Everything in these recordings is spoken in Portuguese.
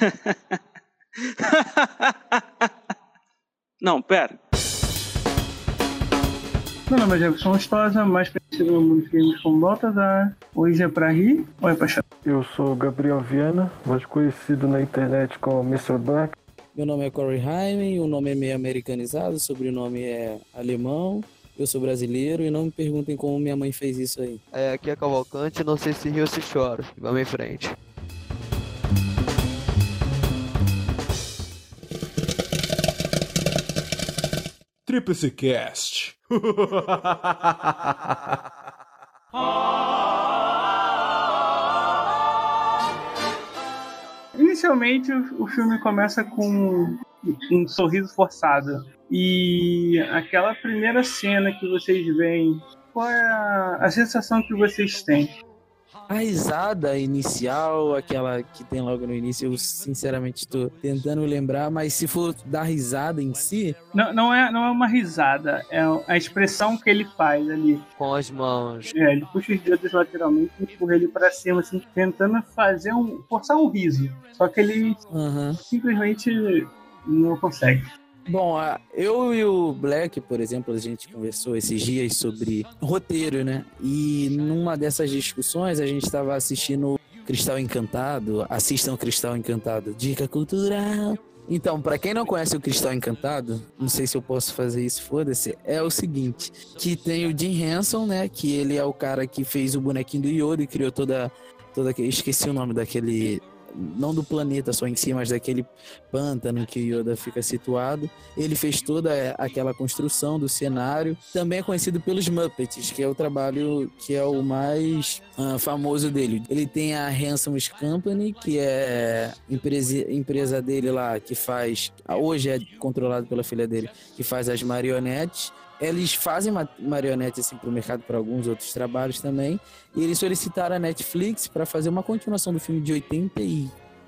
Não, pera. Meu nome é Jefferson Stosa, mais conhecido no mundo dos games como Baltazar. Hoje é pra rir ou é pra chorar? Eu sou Gabriel Viana, mais conhecido na internet como Mr. Black. Meu nome é Corey Hyman, o nome é meio americanizado, o sobrenome é alemão. Eu sou brasileiro e não me perguntem como minha mãe fez isso aí. É, aqui é Cavalcante, não sei se rio ou se choro. Vamos em frente. Tríplice Cast. Inicialmente, o filme começa com um sorriso forçado. E aquela primeira cena que vocês veem, qual é a, a sensação que vocês têm? A risada inicial, aquela que tem logo no início, eu sinceramente estou tentando lembrar, mas se for dar risada em si. Não, não, é, não é uma risada, é a expressão que ele faz ali. Com as mãos. É, ele puxa os dedos lateralmente e empurra ele para cima, assim, tentando fazer um. forçar um riso. Só que ele Uhum. simplesmente não consegue. Bom, eu e o Black, por exemplo, a gente conversou esses dias sobre roteiro, né? E numa dessas discussões a gente estava assistindo Cristal Encantado. Assistam Cristal Encantado, dica cultural. Então, pra quem não conhece o Cristal Encantado, não sei se eu posso fazer isso, foda-se, é o seguinte, que tem o Jim Henson, né, que ele é o cara que fez o bonequinho do Yoda e criou toda toda esqueci o nome daquele não do planeta só em si, mas daquele pântano que Yoda fica situado. Ele fez toda aquela construção do cenário. Também é conhecido pelos Muppets, que é o trabalho que é o mais ah, famoso dele. Ele tem a Hanson's Company, que é empresa, empresa dele lá, que faz. Hoje é controlado pela filha dele, que faz as marionetes. Eles fazem ma- marionetes assim, para o mercado para alguns outros trabalhos também. E eles solicitaram a Netflix para fazer uma continuação do filme de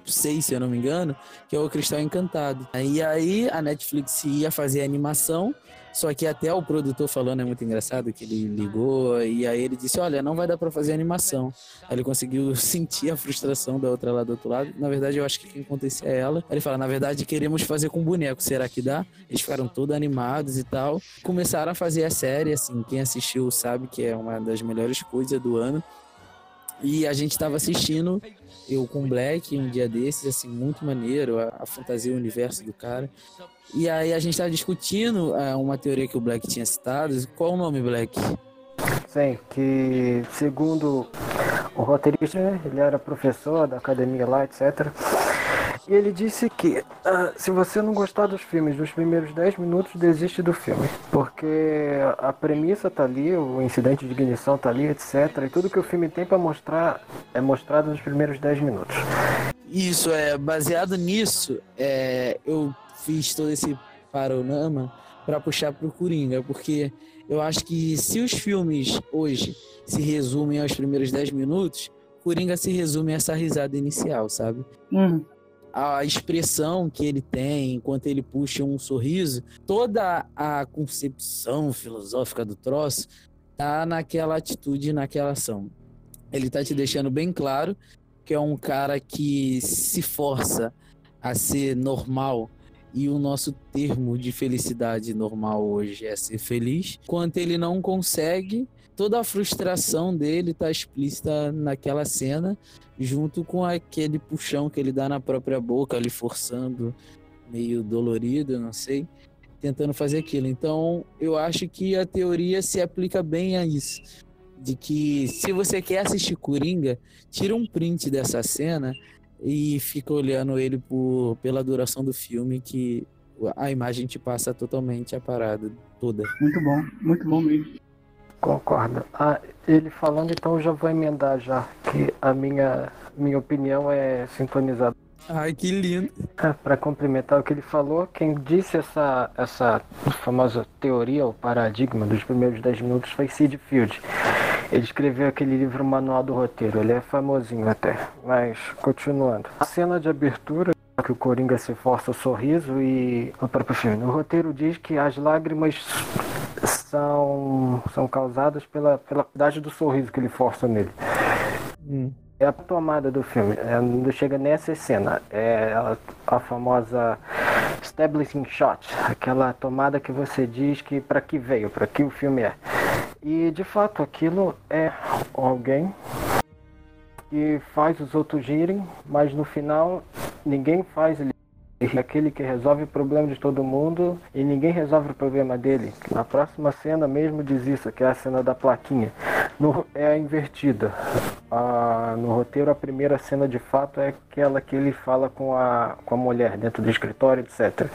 86, se eu não me engano, que é o Cristal Encantado. E aí a Netflix ia fazer a animação, só que até o produtor falando é muito engraçado que ele ligou e aí ele disse: "Olha, não vai dar para fazer animação". Aí ele conseguiu sentir a frustração da outra lá do outro lado. Na verdade, eu acho que quem acontecia é ela. Aí ele fala: "Na verdade, queremos fazer com boneco, será que dá?". Eles ficaram todos animados e tal. Começaram a fazer a série, assim, quem assistiu sabe que é uma das melhores coisas do ano. E a gente tava assistindo, eu com o Black, um dia desses, assim, muito maneiro, a, a fantasia, o universo do cara. E aí a gente tava discutindo ah, uma teoria que o Black tinha citado. Qual o nome, Black? Sim, que segundo o roteirista, ele era professor da academia lá, etc. E ele disse que ah, se você não gostar dos filmes dos primeiros 10 minutos, desiste do filme. Porque a premissa tá ali, o incidente de ignição tá ali, etc. E tudo que o filme tem pra mostrar é mostrado nos primeiros 10 minutos. Isso, é baseado nisso, é, eu fiz todo esse panorama para puxar pro Coringa, porque eu acho que se os filmes hoje se resumem aos primeiros 10 minutos, Coringa se resume a essa risada inicial, sabe? Uhum. A expressão que ele tem enquanto ele puxa um sorriso, toda a concepção filosófica do troço tá naquela atitude, naquela ação. Ele tá te deixando bem claro que é um cara que se força a ser normal e o nosso termo de felicidade normal hoje é ser feliz. Quando ele não consegue, toda a frustração dele tá explícita naquela cena junto com aquele puxão que ele dá na própria boca, ali forçando, meio dolorido, não sei, tentando fazer aquilo. Então, eu acho que a teoria se aplica bem a isso. De que se você quer assistir Coringa, tira um print dessa cena e fica olhando ele por, pela duração do filme, que a imagem te passa totalmente a parada toda. Muito bom, muito bom mesmo. Concordo. Ah, ele falando, então eu já vou emendar já, que a minha, minha opinião é sintonizada. Ai, que lindo. Para complementar o que ele falou, quem disse essa, essa famosa teoria, ou paradigma dos primeiros 10 minutos foi Sid Field. Ele escreveu aquele livro Manual do Roteiro, ele é famosinho até. Mas, continuando. A cena de abertura, que o Coringa se força o sorriso e o próprio filme. O roteiro diz que as lágrimas são, são causadas pela, pela idade do sorriso que ele força nele. Hum. é a tomada do filme. É, não chega nessa cena. É a, a famosa establishing shot, aquela tomada que você diz que para que veio, para que o filme é. E de fato aquilo é alguém que faz os outros girem, mas no final ninguém faz ele é aquele que resolve o problema de todo mundo e ninguém resolve o problema dele. Na próxima cena mesmo diz isso, que é a cena da plaquinha. No, é a invertida. Ah, no roteiro, a primeira cena de fato é aquela que ele fala com a, com a mulher dentro do escritório, etc.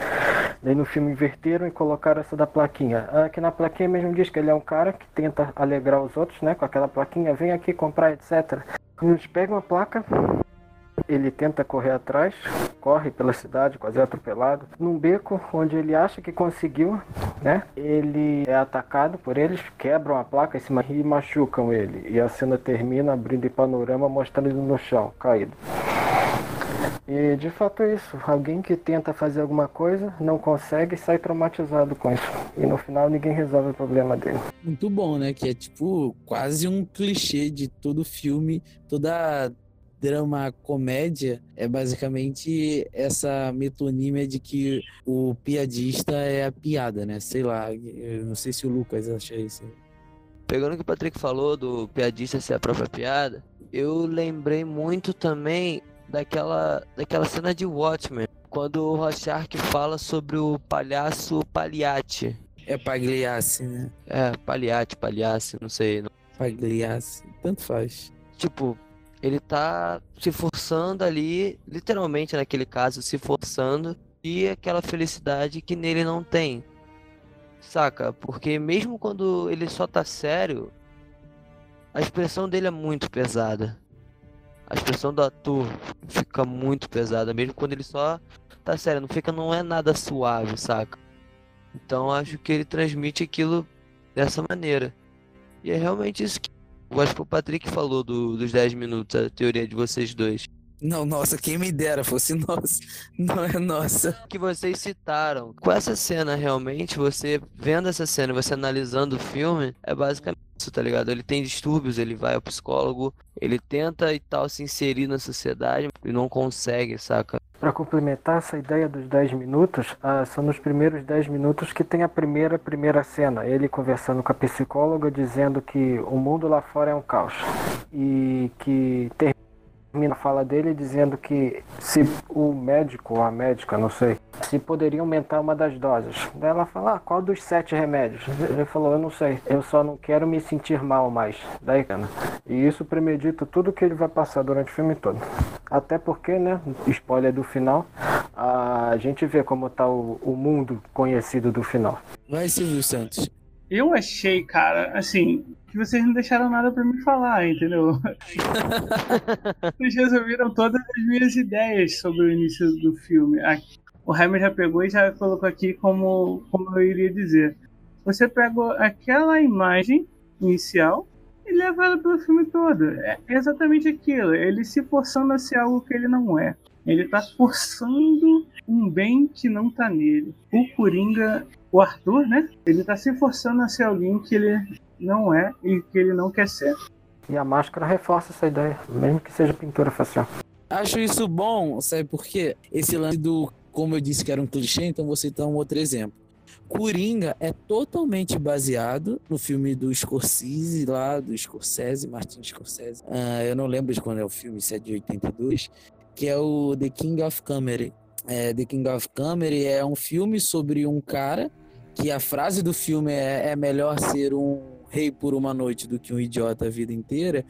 Daí no filme inverteram e colocaram essa da plaquinha. Aqui na plaquinha mesmo diz que ele é um cara que tenta alegrar os outros, né? Com aquela plaquinha, vem aqui comprar, etc. Eles pegam a placa, ele tenta correr atrás, corre pela cidade, quase atropelado. Num beco onde ele acha que conseguiu, né? Ele é atacado por eles, quebram a placa em cima e machucam ele. E a cena termina abrindo em panorama, mostrando ele no chão, caído. E de fato é isso. Alguém que tenta fazer alguma coisa, não consegue e sai traumatizado com isso. E no final ninguém resolve o problema dele. Muito bom, né? Que é tipo quase um clichê de todo filme, toda drama comédia é basicamente essa metonímia de que o piadista é a piada, né? Sei lá, eu não sei se o Lucas acha isso. Pegando o que o Patrick falou do piadista ser a própria piada, eu lembrei muito também daquela, daquela cena de Watchmen, quando o Rorschach fala sobre o palhaço Pagliatti. É Pagliassi, né? É, Pagliatti, Pagliassi, não sei. Pagliassi, tanto faz. Tipo, ele tá se forçando ali, literalmente naquele caso, se forçando e aquela felicidade que nele não tem. Saca? Porque mesmo quando ele só tá sério, a expressão dele é muito pesada. A expressão do ator fica muito pesada, mesmo quando ele só tá sério, não fica, não é nada suave, saca? Então acho que ele transmite aquilo dessa maneira. E é realmente isso que eu acho que o Patrick falou do, dos 10 minutos, a teoria de vocês dois. Não, nossa, quem me dera fosse nossa. Não é nossa. Que vocês citaram. Com essa cena, realmente, você vendo essa cena, você analisando o filme, é basicamente isso, tá ligado? Ele tem distúrbios, ele vai ao psicólogo, ele tenta e tal se inserir na sociedade e não consegue, saca? Para complementar essa ideia dos 10 minutos, ah, são nos primeiros 10 minutos que tem a primeira primeira cena. Ele conversando com a psicóloga, dizendo que o mundo lá fora é um caos. E que termina a fala dele dizendo que se o médico ou a médica, não sei, se poderia aumentar uma das doses. Daí ela fala, ah, qual dos sete remédios? Ele falou, eu não sei, eu só não quero me sentir mal mais. Daí, cara. E isso premedita tudo que ele vai passar durante o filme todo. Até porque, né, spoiler do final, a gente vê como tá o, o mundo conhecido do final. Vai, Silvio Santos. Eu achei, cara, assim, que vocês não deixaram nada para me falar, entendeu? vocês resolveram todas as minhas ideias sobre o início do filme. O Jaime já pegou e já colocou aqui como, como eu iria dizer. Você pegou aquela imagem inicial e leva ela pelo filme todo. É exatamente aquilo. Ele se forçando a ser algo que ele não é. Ele tá forçando um bem que não tá nele. O Coringa, o Arthur, né? Ele tá se forçando a ser alguém que ele não é e que ele não quer ser. E a máscara reforça essa ideia, mesmo que seja pintura facial. Acho isso bom, sabe por quê? Esse lance do, como eu disse que era um clichê, então vou citar um outro exemplo. Coringa é totalmente baseado no filme do Scorsese lá, do Scorsese, Martin Scorsese. Uh, eu não lembro de quando é o filme, se é de 82, que é o The King of Comedy. É, The King of Comedy é um filme sobre um cara que a frase do filme é, é melhor ser um rei por uma noite do que um idiota a vida inteira.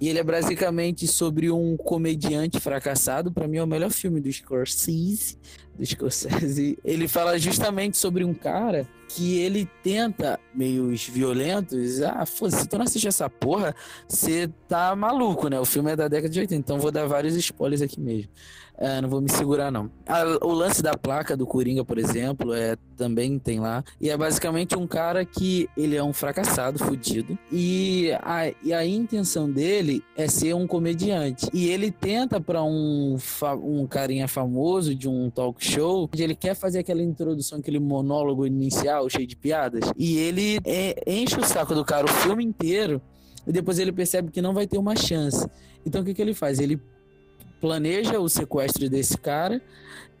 E ele é basicamente sobre um comediante fracassado. Para mim é o melhor filme do Scorsese. Do Scorsese. Ele fala justamente sobre um cara que ele tenta meios violentos. Ah, se tu não assiste essa porra, você tá maluco, né? O filme é da década de 80, então vou dar vários spoilers aqui mesmo. É, não vou me segurar, não. o lance da placa do Coringa, por exemplo, é, também tem lá. E é basicamente um cara que ele é um fracassado, fudido. E a, e a intenção dele é ser um comediante. E ele tenta para um, um carinha famoso de um talk show, onde ele quer fazer aquela introdução, aquele monólogo inicial cheio de piadas. E ele é, enche o saco do cara o filme inteiro e depois ele percebe que não vai ter uma chance. Então o que, que ele faz? Ele planeja o sequestro desse cara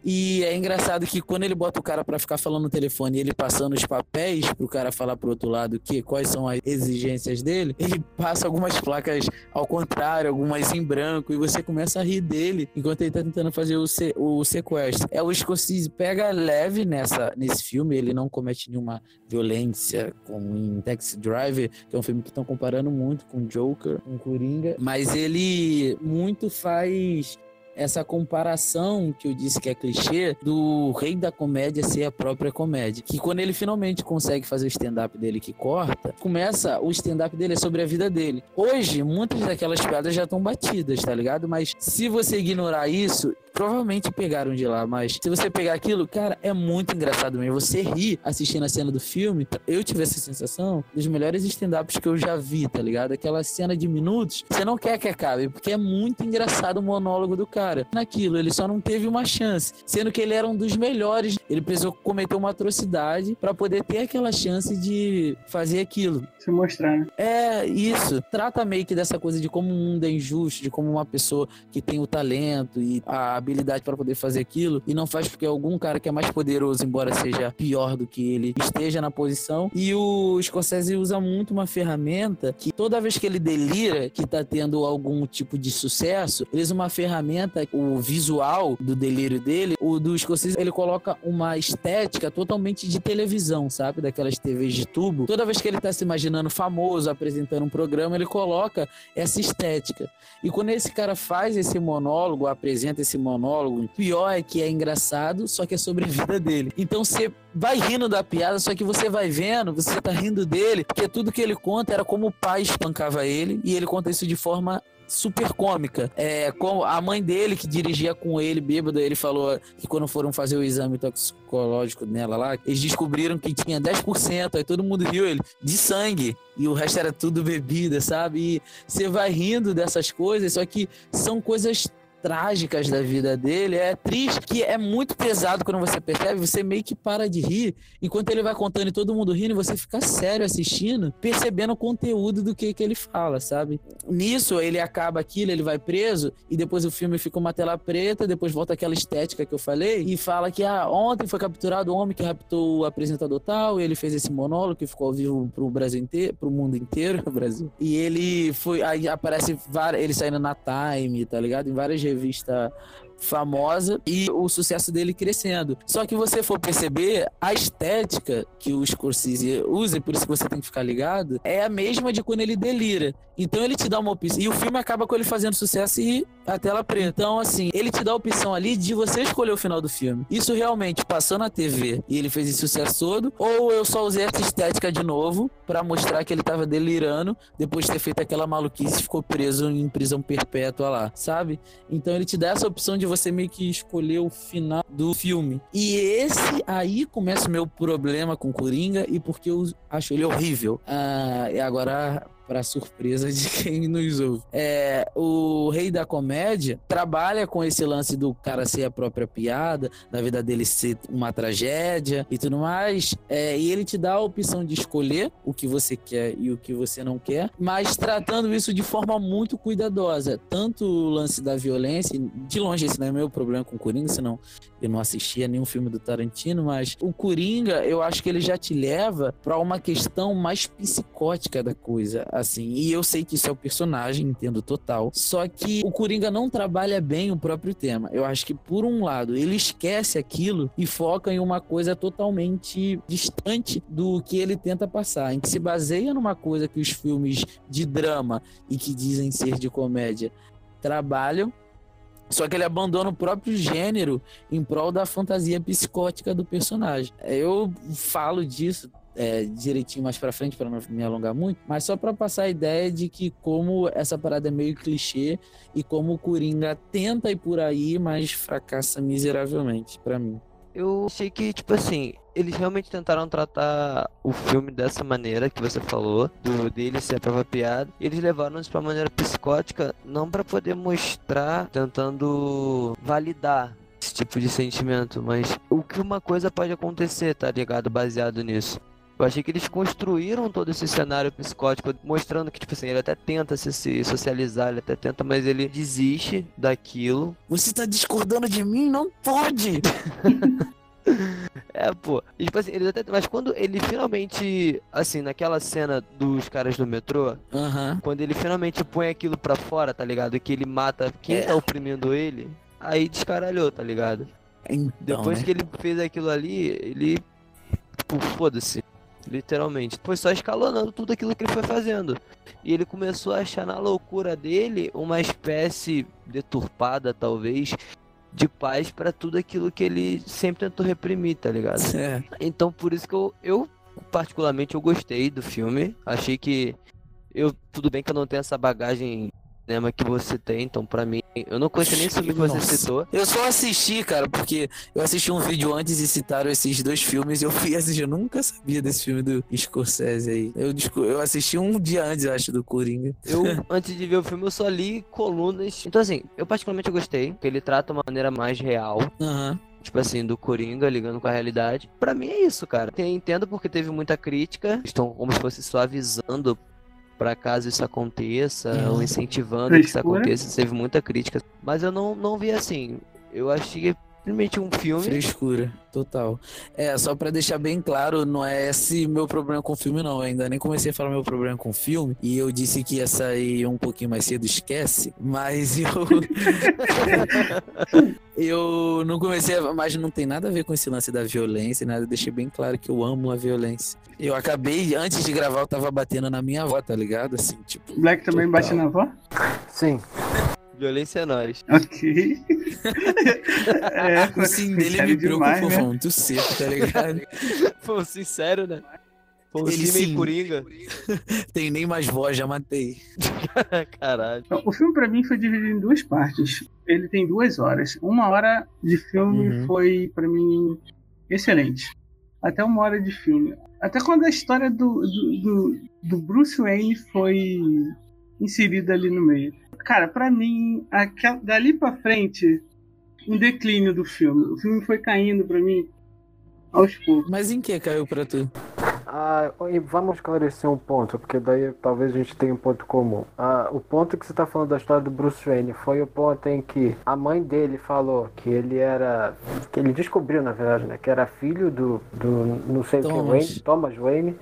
e é engraçado que quando ele bota o cara para ficar falando no telefone ele passando os papéis pro cara falar pro outro lado que quais são as exigências dele, ele passa algumas placas ao contrário, algumas em branco, e você começa a rir dele enquanto ele tá tentando fazer o, se, o sequestro. É o Scorsese pega leve nessa, nesse filme, ele não comete nenhuma violência, como em Taxi Driver, que é um filme que estão comparando muito com Joker, com Coringa, mas ele muito faz essa comparação que eu disse que é clichê do rei da comédia ser a própria comédia. Que quando ele finalmente consegue fazer o stand-up dele que corta, começa o stand-up dele é sobre a vida dele. Hoje, muitas daquelas piadas já estão batidas, tá ligado? Mas se você ignorar isso, provavelmente pegaram de lá, mas se você pegar aquilo, cara, é muito engraçado mesmo. Você ri assistindo a cena do filme. Eu tive essa sensação dos melhores stand-ups que eu já vi, tá ligado? Aquela cena de minutos, você não quer que acabe, porque é muito engraçado o monólogo do cara. Naquilo, ele só não teve uma chance, sendo que ele era um dos melhores. Ele precisou cometer uma atrocidade para poder ter aquela chance de fazer aquilo. Se mostrar, né? É, isso. Trata meio que dessa coisa de como o mundo é injusto, de como uma pessoa que tem o talento e a habilidade para poder fazer aquilo e não faz porque algum cara que é mais poderoso, embora seja pior do que ele, esteja na posição. E o Scorsese usa muito uma ferramenta que toda vez que ele delira, que tá tendo algum tipo de sucesso, ele usa uma ferramenta, o visual do delírio dele, o do Scorsese, ele coloca uma estética totalmente de televisão, sabe? Daquelas TVs de tubo. Toda vez que ele tá se imaginando famoso, apresentando um programa, ele coloca essa estética. E quando esse cara faz esse monólogo, apresenta esse monólogo, monólogo. Pior é que é engraçado, só que é sobre a vida dele. Então você vai rindo da piada, só que você vai vendo, você tá rindo dele, porque tudo que ele conta era como o pai espancava ele, e ele conta isso de forma super cômica. É, com a mãe dele que dirigia com ele bêbado, ele falou que quando foram fazer o exame toxicológico nela lá, eles descobriram que tinha 10%, aí todo mundo riu ele de sangue e o resto era tudo bebida, sabe? E você vai rindo dessas coisas, só que são coisas trágicas da vida dele. É triste, que é muito pesado quando você percebe, você meio que para de rir, enquanto ele vai contando e todo mundo rindo, você fica sério assistindo, percebendo o conteúdo do que, que ele fala, sabe? Nisso, ele acaba aquilo, ele vai preso, e depois o filme fica uma tela preta, depois volta aquela estética que eu falei, e fala que ah, ontem foi capturado o homem que raptou o apresentador tal, ele fez esse monólogo que ficou ao vivo pro Brasil inteiro, pro mundo inteiro, Brasil. E ele foi, aí aparece ele saindo na Time, tá ligado? Em várias revista famosa e o sucesso dele crescendo. Só que você for perceber, a estética que o Scorsese usa, e por isso que você tem que ficar ligado, é a mesma de quando ele delira. Então ele te dá uma opção. E o filme acaba com ele fazendo sucesso e a tela preta. Então, assim, ele te dá a opção ali de você escolher o final do filme. Isso realmente passou na TV e ele fez esse sucesso todo, ou eu só usei essa estética de novo para mostrar que ele tava delirando depois de ter feito aquela maluquice e ficou preso em prisão perpétua lá, sabe? Então ele te dá essa opção de você meio que escolher o final do filme. E esse aí começa o meu problema com Coringa e porque eu acho ele horrível. Ah, e agora para surpresa de quem nos ouve. É, o Rei da Comédia trabalha com esse lance do cara ser a própria piada, da vida dele ser uma tragédia e tudo mais. É, e ele te dá a opção de escolher o que você quer e o que você não quer, mas tratando isso de forma muito cuidadosa. Tanto o lance da violência, de longe esse não é meu problema com o Coringa, senão eu não assistia nenhum filme do Tarantino, mas o Coringa, eu acho que ele já te leva para uma questão mais psicótica da coisa assim. E eu sei que isso é o personagem, entendo total. Só que o Coringa não trabalha bem o próprio tema. Eu acho que, por um lado, ele esquece aquilo e foca em uma coisa totalmente distante do que ele tenta passar, em que se baseia numa coisa que os filmes de drama e que dizem ser de comédia trabalham, só que ele abandona o próprio gênero em prol da fantasia psicótica do personagem. Eu falo disso é, direitinho mais para frente para não me alongar muito, mas só para passar a ideia de que como essa parada é meio clichê e como o Coringa tenta ir por aí, mas fracassa miseravelmente para mim. Eu achei que, tipo assim, eles realmente tentaram tratar o filme dessa maneira que você falou, do dele ser piada. Eles levaram isso pra maneira psicótica, não para poder mostrar, tentando validar esse tipo de sentimento, mas o que uma coisa pode acontecer, tá ligado? Baseado nisso. Eu achei que eles construíram todo esse cenário psicótico, mostrando que, tipo assim, ele até tenta se, se socializar, ele até tenta, mas ele desiste daquilo. Você tá discordando de mim? Não pode! É, pô. E, tipo assim, ele até... Mas quando ele finalmente, assim, naquela cena dos caras do metrô, Aham. quando ele finalmente põe aquilo pra fora, tá ligado? Que ele mata quem É. tá oprimindo ele, aí descaralhou, tá ligado? Então, Depois né? que ele fez aquilo ali, ele. Tipo, foda-se. Literalmente. Foi só escalonando tudo aquilo que ele foi fazendo. E ele começou a achar na loucura dele uma espécie deturpada, talvez, de paz pra tudo aquilo que ele sempre tentou reprimir, tá ligado? É. Então por isso que eu, eu particularmente eu gostei do filme. Achei que eu tudo bem que eu não tenho essa bagagem cinema que você tem, então pra mim eu não conheço nem esse filme que você Nossa. citou. Eu só assisti, cara, porque eu assisti um vídeo antes e citaram esses dois filmes e eu fui assistir. Eu nunca sabia desse filme do Scorsese aí. Eu, eu assisti um dia antes, eu acho, do Coringa. Eu, antes de ver o filme, eu só li colunas. Então, assim, eu particularmente gostei, porque ele trata uma maneira mais real. Aham. Tipo assim, do Coringa ligando com a realidade. Pra mim é isso, cara. Eu entendo porque teve muita crítica. Estão como se fosse só pra caso isso aconteça, Uhum. ou incentivando que isso Frescura. aconteça. Teve muita crítica. Mas eu não, não vi assim. Eu achei simplesmente um filme. Frescura, total. É, só pra deixar bem claro, não é esse meu problema com o filme, não. Eu ainda nem comecei a falar meu problema com o filme. E eu disse que ia sair um pouquinho mais cedo, esquece. Mas eu. eu não comecei a. Mas não tem nada a ver com esse lance da violência, nada. Eu deixei bem claro que eu amo a violência. Eu acabei, antes de gravar, eu tava batendo na minha avó, tá ligado? Assim, tipo. Black também Total. bate na avó? Sim. Violência é nós. Ok. é, O sim dele me preocupou, demais, né? muito cedo, tá ligado? Pô, sincero, né? Pô, Ele sim meio. Coringa. Tem nem mais voz, já matei. Caralho. O filme pra mim foi dividido em duas partes. Ele tem duas horas. Uma hora de filme Uhum. foi pra mim excelente. Até uma hora de filme. Até quando a história do, do, do, do Bruce Wayne foi inserida ali no meio. Cara, pra mim, aquela, dali pra frente, um declínio do filme. O filme foi caindo pra mim aos poucos. Mas em que caiu pra tu? Ah, e vamos esclarecer um ponto, porque daí talvez a gente tenha um ponto comum. Ah, o ponto que você está falando da história do Bruce Wayne foi o ponto em que a mãe dele falou que ele era. que ele descobriu, na verdade, né? Que era filho do. do não sei o que. Wayne, Thomas Wayne.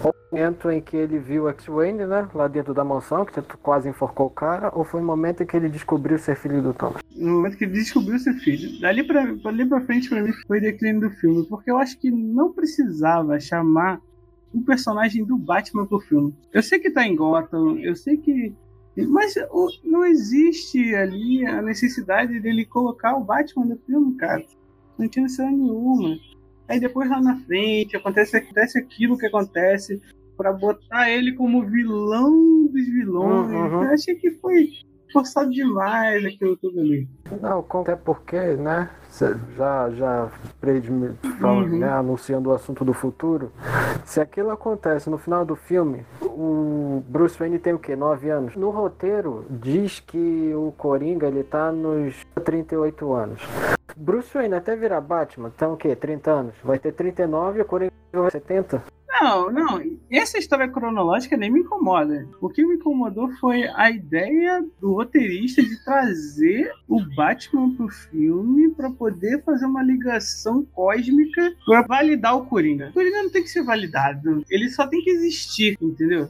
Foi o momento em que ele viu o ex-Wayne, né? Lá dentro da mansão, que quase enforcou o cara, ou foi o momento em que ele descobriu ser filho do Thomas? no momento que ele descobriu ser filho. Dali pra, dali pra frente, pra mim, foi o declínio do filme. Porque eu acho que não precisava chamar um personagem do Batman pro filme. Eu sei que tá em Gotham, eu sei que. Mas o- não existe ali a necessidade dele colocar o Batman no filme, cara. Não tinha necessidade nenhuma. Aí depois lá na frente acontece, acontece aquilo que acontece pra botar ele como vilão dos vilões. Uhum. Eu achei que foi forçado demais aquilo tudo ali. Não, até porque, né? Já, já Uhum. né, anunciando o assunto do futuro. Se aquilo acontece no final do filme, o Bruce Wayne tem o quê? 9 anos. No roteiro diz que o Coringa ele tá nos 38 anos. Bruce Wayne até virar Batman, então o quê? 30 anos. Vai ter 39 e o Coringa vai ter 70? Não, não. Essa história cronológica nem me incomoda. O que me incomodou foi a ideia do roteirista de trazer o Batman pro filme pra poder fazer uma ligação cósmica pra validar o Coringa. O Coringa não tem que ser validado. Ele só tem que existir, entendeu?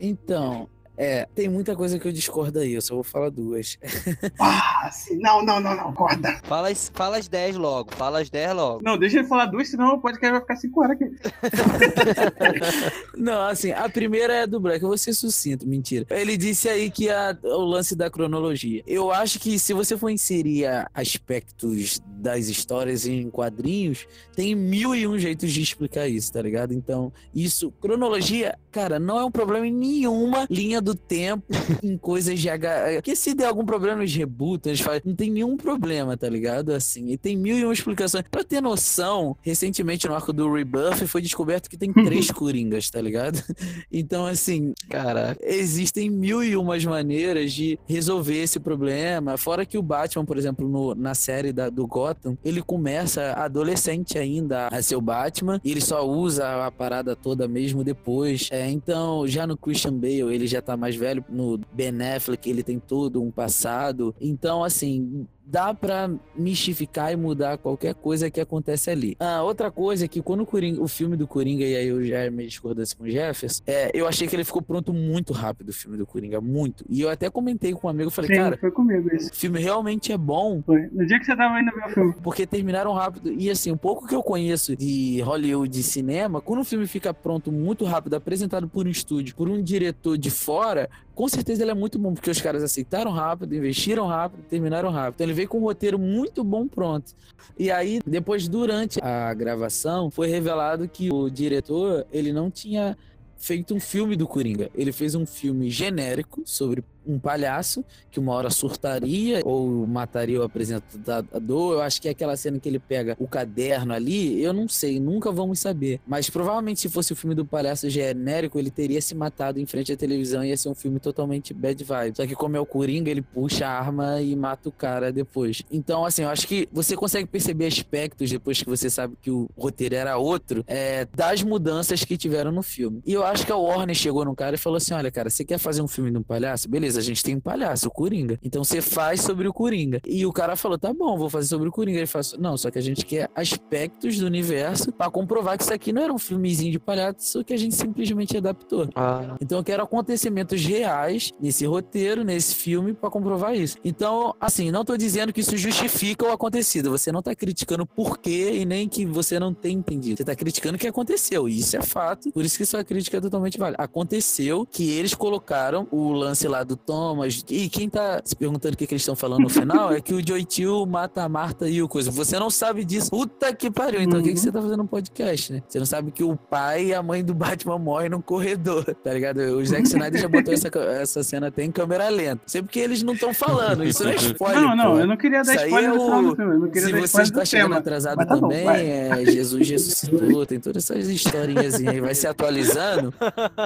Então, é, tem muita coisa que eu discordo aí, eu só vou falar duas. Ah, sim. Não, não, não, não. Acorda. Fala as, fala as 10 logo. Fala as 10 logo. Não, deixa ele falar duas, senão o podcast vai ficar cinco horas aqui. Não, assim, a primeira é do Black, eu vou ser sucinto, mentira. Ele disse aí que a- o lance da cronologia. Eu acho que se você for inserir aspectos das histórias em quadrinhos, tem mil e um jeitos de explicar isso, tá ligado? Então, isso, cronologia, cara, não é um problema em nenhuma linha do tempo em coisas de H. Que se der algum problema nos reboots, eles falam, não tem nenhum problema, tá ligado? Assim, e tem mil e uma explicações. Pra ter noção, recentemente no arco do Rebirth foi descoberto que tem três Coringas, tá ligado? Então, assim, Caraca. existem mil e umas maneiras de resolver esse problema. Fora que o Batman, por exemplo, no- na série da- do Gotham, ele começa adolescente ainda a ser o Batman e ele só usa a parada toda mesmo depois. É, então, já no Christian Bale, ele já tá mais velho. No Ben Affleck, ele tem todo um passado. Então, assim. Dá pra mistificar e mudar qualquer coisa que acontece ali. Ah, outra coisa é que quando o, Coringa, o filme do Coringa, e aí eu já me discordância com o Jefferson, é, eu achei que ele ficou pronto muito rápido, o filme do Coringa, muito. E eu até comentei com um amigo, falei, Sim, cara, foi comigo isso. o filme realmente é bom, Foi. No dia que você tava indo ver o filme. porque terminaram rápido. E assim, um pouco que eu conheço de Hollywood de cinema, quando um filme fica pronto muito rápido, apresentado por um estúdio, por um diretor de fora, com certeza ele é muito bom, porque os caras aceitaram rápido, investiram rápido, terminaram rápido. Então ele veio com um roteiro muito bom pronto. E aí, depois, durante a gravação, foi revelado que o diretor, ele não tinha feito um filme do Coringa. Ele fez um filme genérico sobre um palhaço que uma hora surtaria ou mataria o apresentador. Eu acho que é aquela cena que ele pega o caderno ali, eu não sei, nunca vamos saber. Mas provavelmente se fosse o filme do palhaço genérico, ele teria se matado em frente à televisão e ia ser um filme totalmente bad vibe. Só que como é o Coringa, ele puxa a arma e mata o cara depois. Então, assim, eu acho que você consegue perceber aspectos depois que você sabe que o roteiro era outro, é, das mudanças que tiveram no filme. E eu acho que a Warner chegou no cara e falou assim: olha, cara, você quer fazer um filme de um palhaço? Beleza, a gente tem um palhaço, o Coringa. Então você faz sobre o Coringa. E o cara falou: tá bom, vou fazer sobre o Coringa. Ele falou: não, só que a gente quer aspectos do universo pra comprovar que isso aqui não era um filmezinho de palhaço que a gente simplesmente adaptou. Ah, Então eu quero acontecimentos reais nesse roteiro, nesse filme, pra comprovar isso. Então, assim, não tô dizendo que isso justifica o acontecido. Você não tá criticando o porquê e nem que você não tem entendido. Você tá criticando o que aconteceu. E isso é fato. Por isso que sua crítica é totalmente válida. Aconteceu que eles colocaram o lance lá do Thomas. E quem tá se perguntando o que, que eles estão falando no final é que o Joy Tio mata a Marta e o coisa. Você não sabe disso. Puta que pariu. Então o que, que você tá fazendo no podcast, né? Você não sabe que o pai e a mãe do Batman morrem num corredor, tá ligado? O Zack Snyder já botou essa, essa cena até em câmera lenta. Sempre que eles não estão falando. Isso não é spoiler. Não, não, pô. eu não queria dar Isso aí spoiler é no final o- do filme. Eu não queria Se dar você está do chegando tema. atrasado tá bom, também, vai. é, Jesus ressuscitou, tem todas essas historinhas aí, vai se atualizando,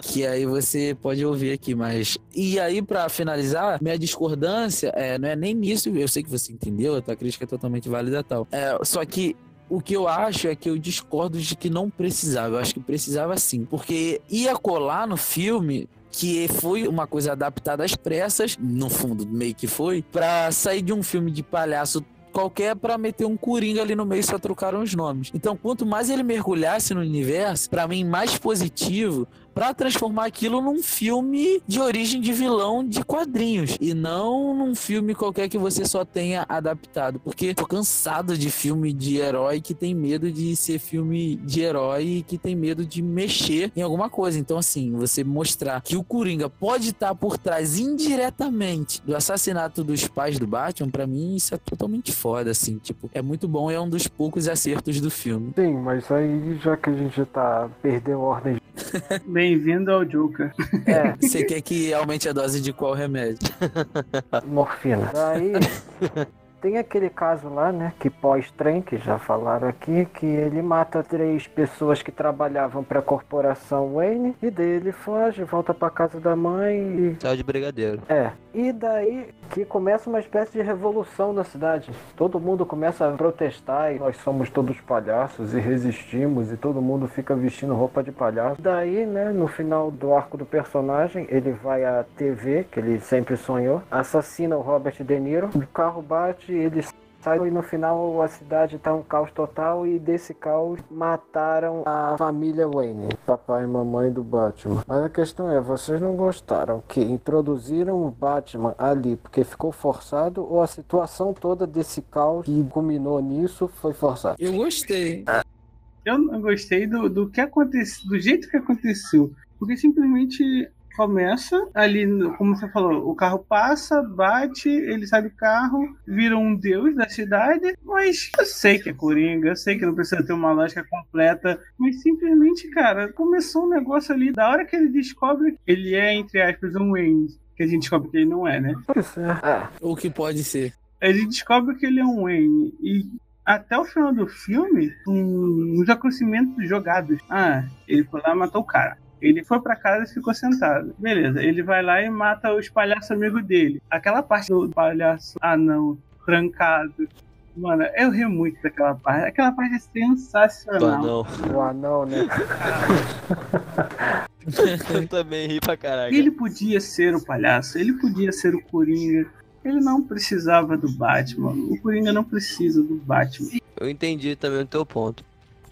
que aí você pode ouvir aqui, mas... E aí, pra finalizar, minha discordância é, não é nem nisso, eu sei que você entendeu, a tua crítica é totalmente válida tal, é, só que o que eu acho é que eu discordo de que não precisava. Eu acho que precisava sim. Porque ia colar no filme que foi uma coisa adaptada às pressas, no fundo, meio que foi, pra sair de um filme de palhaço qualquer pra meter um coringa ali no meio só trocaram os nomes. Então, quanto mais ele mergulhasse no universo, pra mim mais positivo pra transformar aquilo num filme de origem de vilão de quadrinhos e não num filme qualquer que você só tenha adaptado, porque tô cansado de filme de herói que tem medo de ser filme de herói e que tem medo de mexer em alguma coisa. Então assim, você mostrar que o Coringa pode estar por trás indiretamente do assassinato dos pais do Batman, pra mim isso é totalmente foda assim, tipo, é muito bom, é um dos poucos acertos do filme. Sim, mas aí já que a gente tá perdeu a ordem. Bem-vindo ao Joker. É, Você quer que aumente a dose de qual remédio? morfina. Daí tem aquele caso lá, né, que pós-trem, que já falaram aqui, que ele mata três pessoas que trabalhavam pra corporação Wayne e daí ele foge, volta pra casa da mãe e saiu de brigadeiro. É, e daí que começa uma espécie de revolução na cidade. Todo mundo começa a protestar e nós somos todos palhaços e resistimos e todo mundo fica vestindo roupa de palhaço. Daí, né, no final do arco do personagem, ele vai à TV, que ele sempre sonhou, assassina o Robert De Niro, o carro bate, ele sai e no final a cidade tá um caos total e desse caos mataram a família Wayne, papai e mamãe do Batman. Mas a questão é, vocês não gostaram que introduziram o Batman ali porque ficou forçado ou a situação toda desse caos que culminou nisso foi forçada? Eu gostei. Eu não gostei do, do que aconteceu, do jeito que aconteceu. Porque simplesmente começa ali, no- como você falou, o carro passa, bate, ele sai do carro, vira um deus da cidade, mas eu sei que é Coringa, eu sei que não precisa ter uma lógica completa, mas simplesmente, cara, começou um negócio ali, da hora que ele descobre que ele é, entre aspas, um Wayne, que a gente descobre que ele não é, né? Pois é. É. O que pode ser. Ele descobre que ele é um Wayne e até o final do filme, um, uns acontecimentos jogados. Ah, ele foi lá e matou o cara. Ele foi pra casa e ficou sentado. Beleza, ele vai lá e mata os palhaços amigos dele. Aquela parte do palhaço anão trancado. Mano, eu ri muito daquela parte. Aquela parte é sensacional. não. O anão, né? Eu também ri pra caraca. Ele podia ser o palhaço, ele podia ser o Coringa. Ele não precisava do Batman. O Coringa não precisa do Batman. Eu entendi também o teu ponto.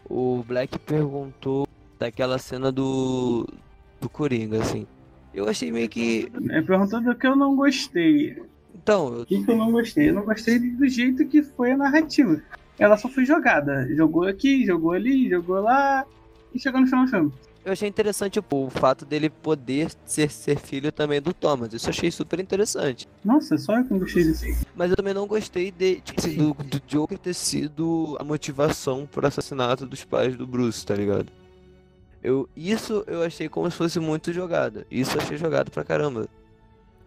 O Black perguntou daquela cena do. do Coringa, assim. Eu achei meio que. É perguntando do que eu não gostei. Então, O que, que eu não gostei? Eu não gostei do jeito que foi a narrativa. Ela só foi jogada. Jogou aqui, jogou ali, jogou lá e chegou no final do filme. Eu achei interessante pô, o fato dele poder ser, ser filho também do Thomas. Isso eu achei super interessante. Nossa, só eu que não gostei disso. Mas eu também não gostei de, tipo assim, do, do Joker ter sido a motivação pro assassinato dos pais do Bruce, tá ligado? Eu, isso eu achei como se fosse muito jogado. Isso eu achei jogado pra caramba.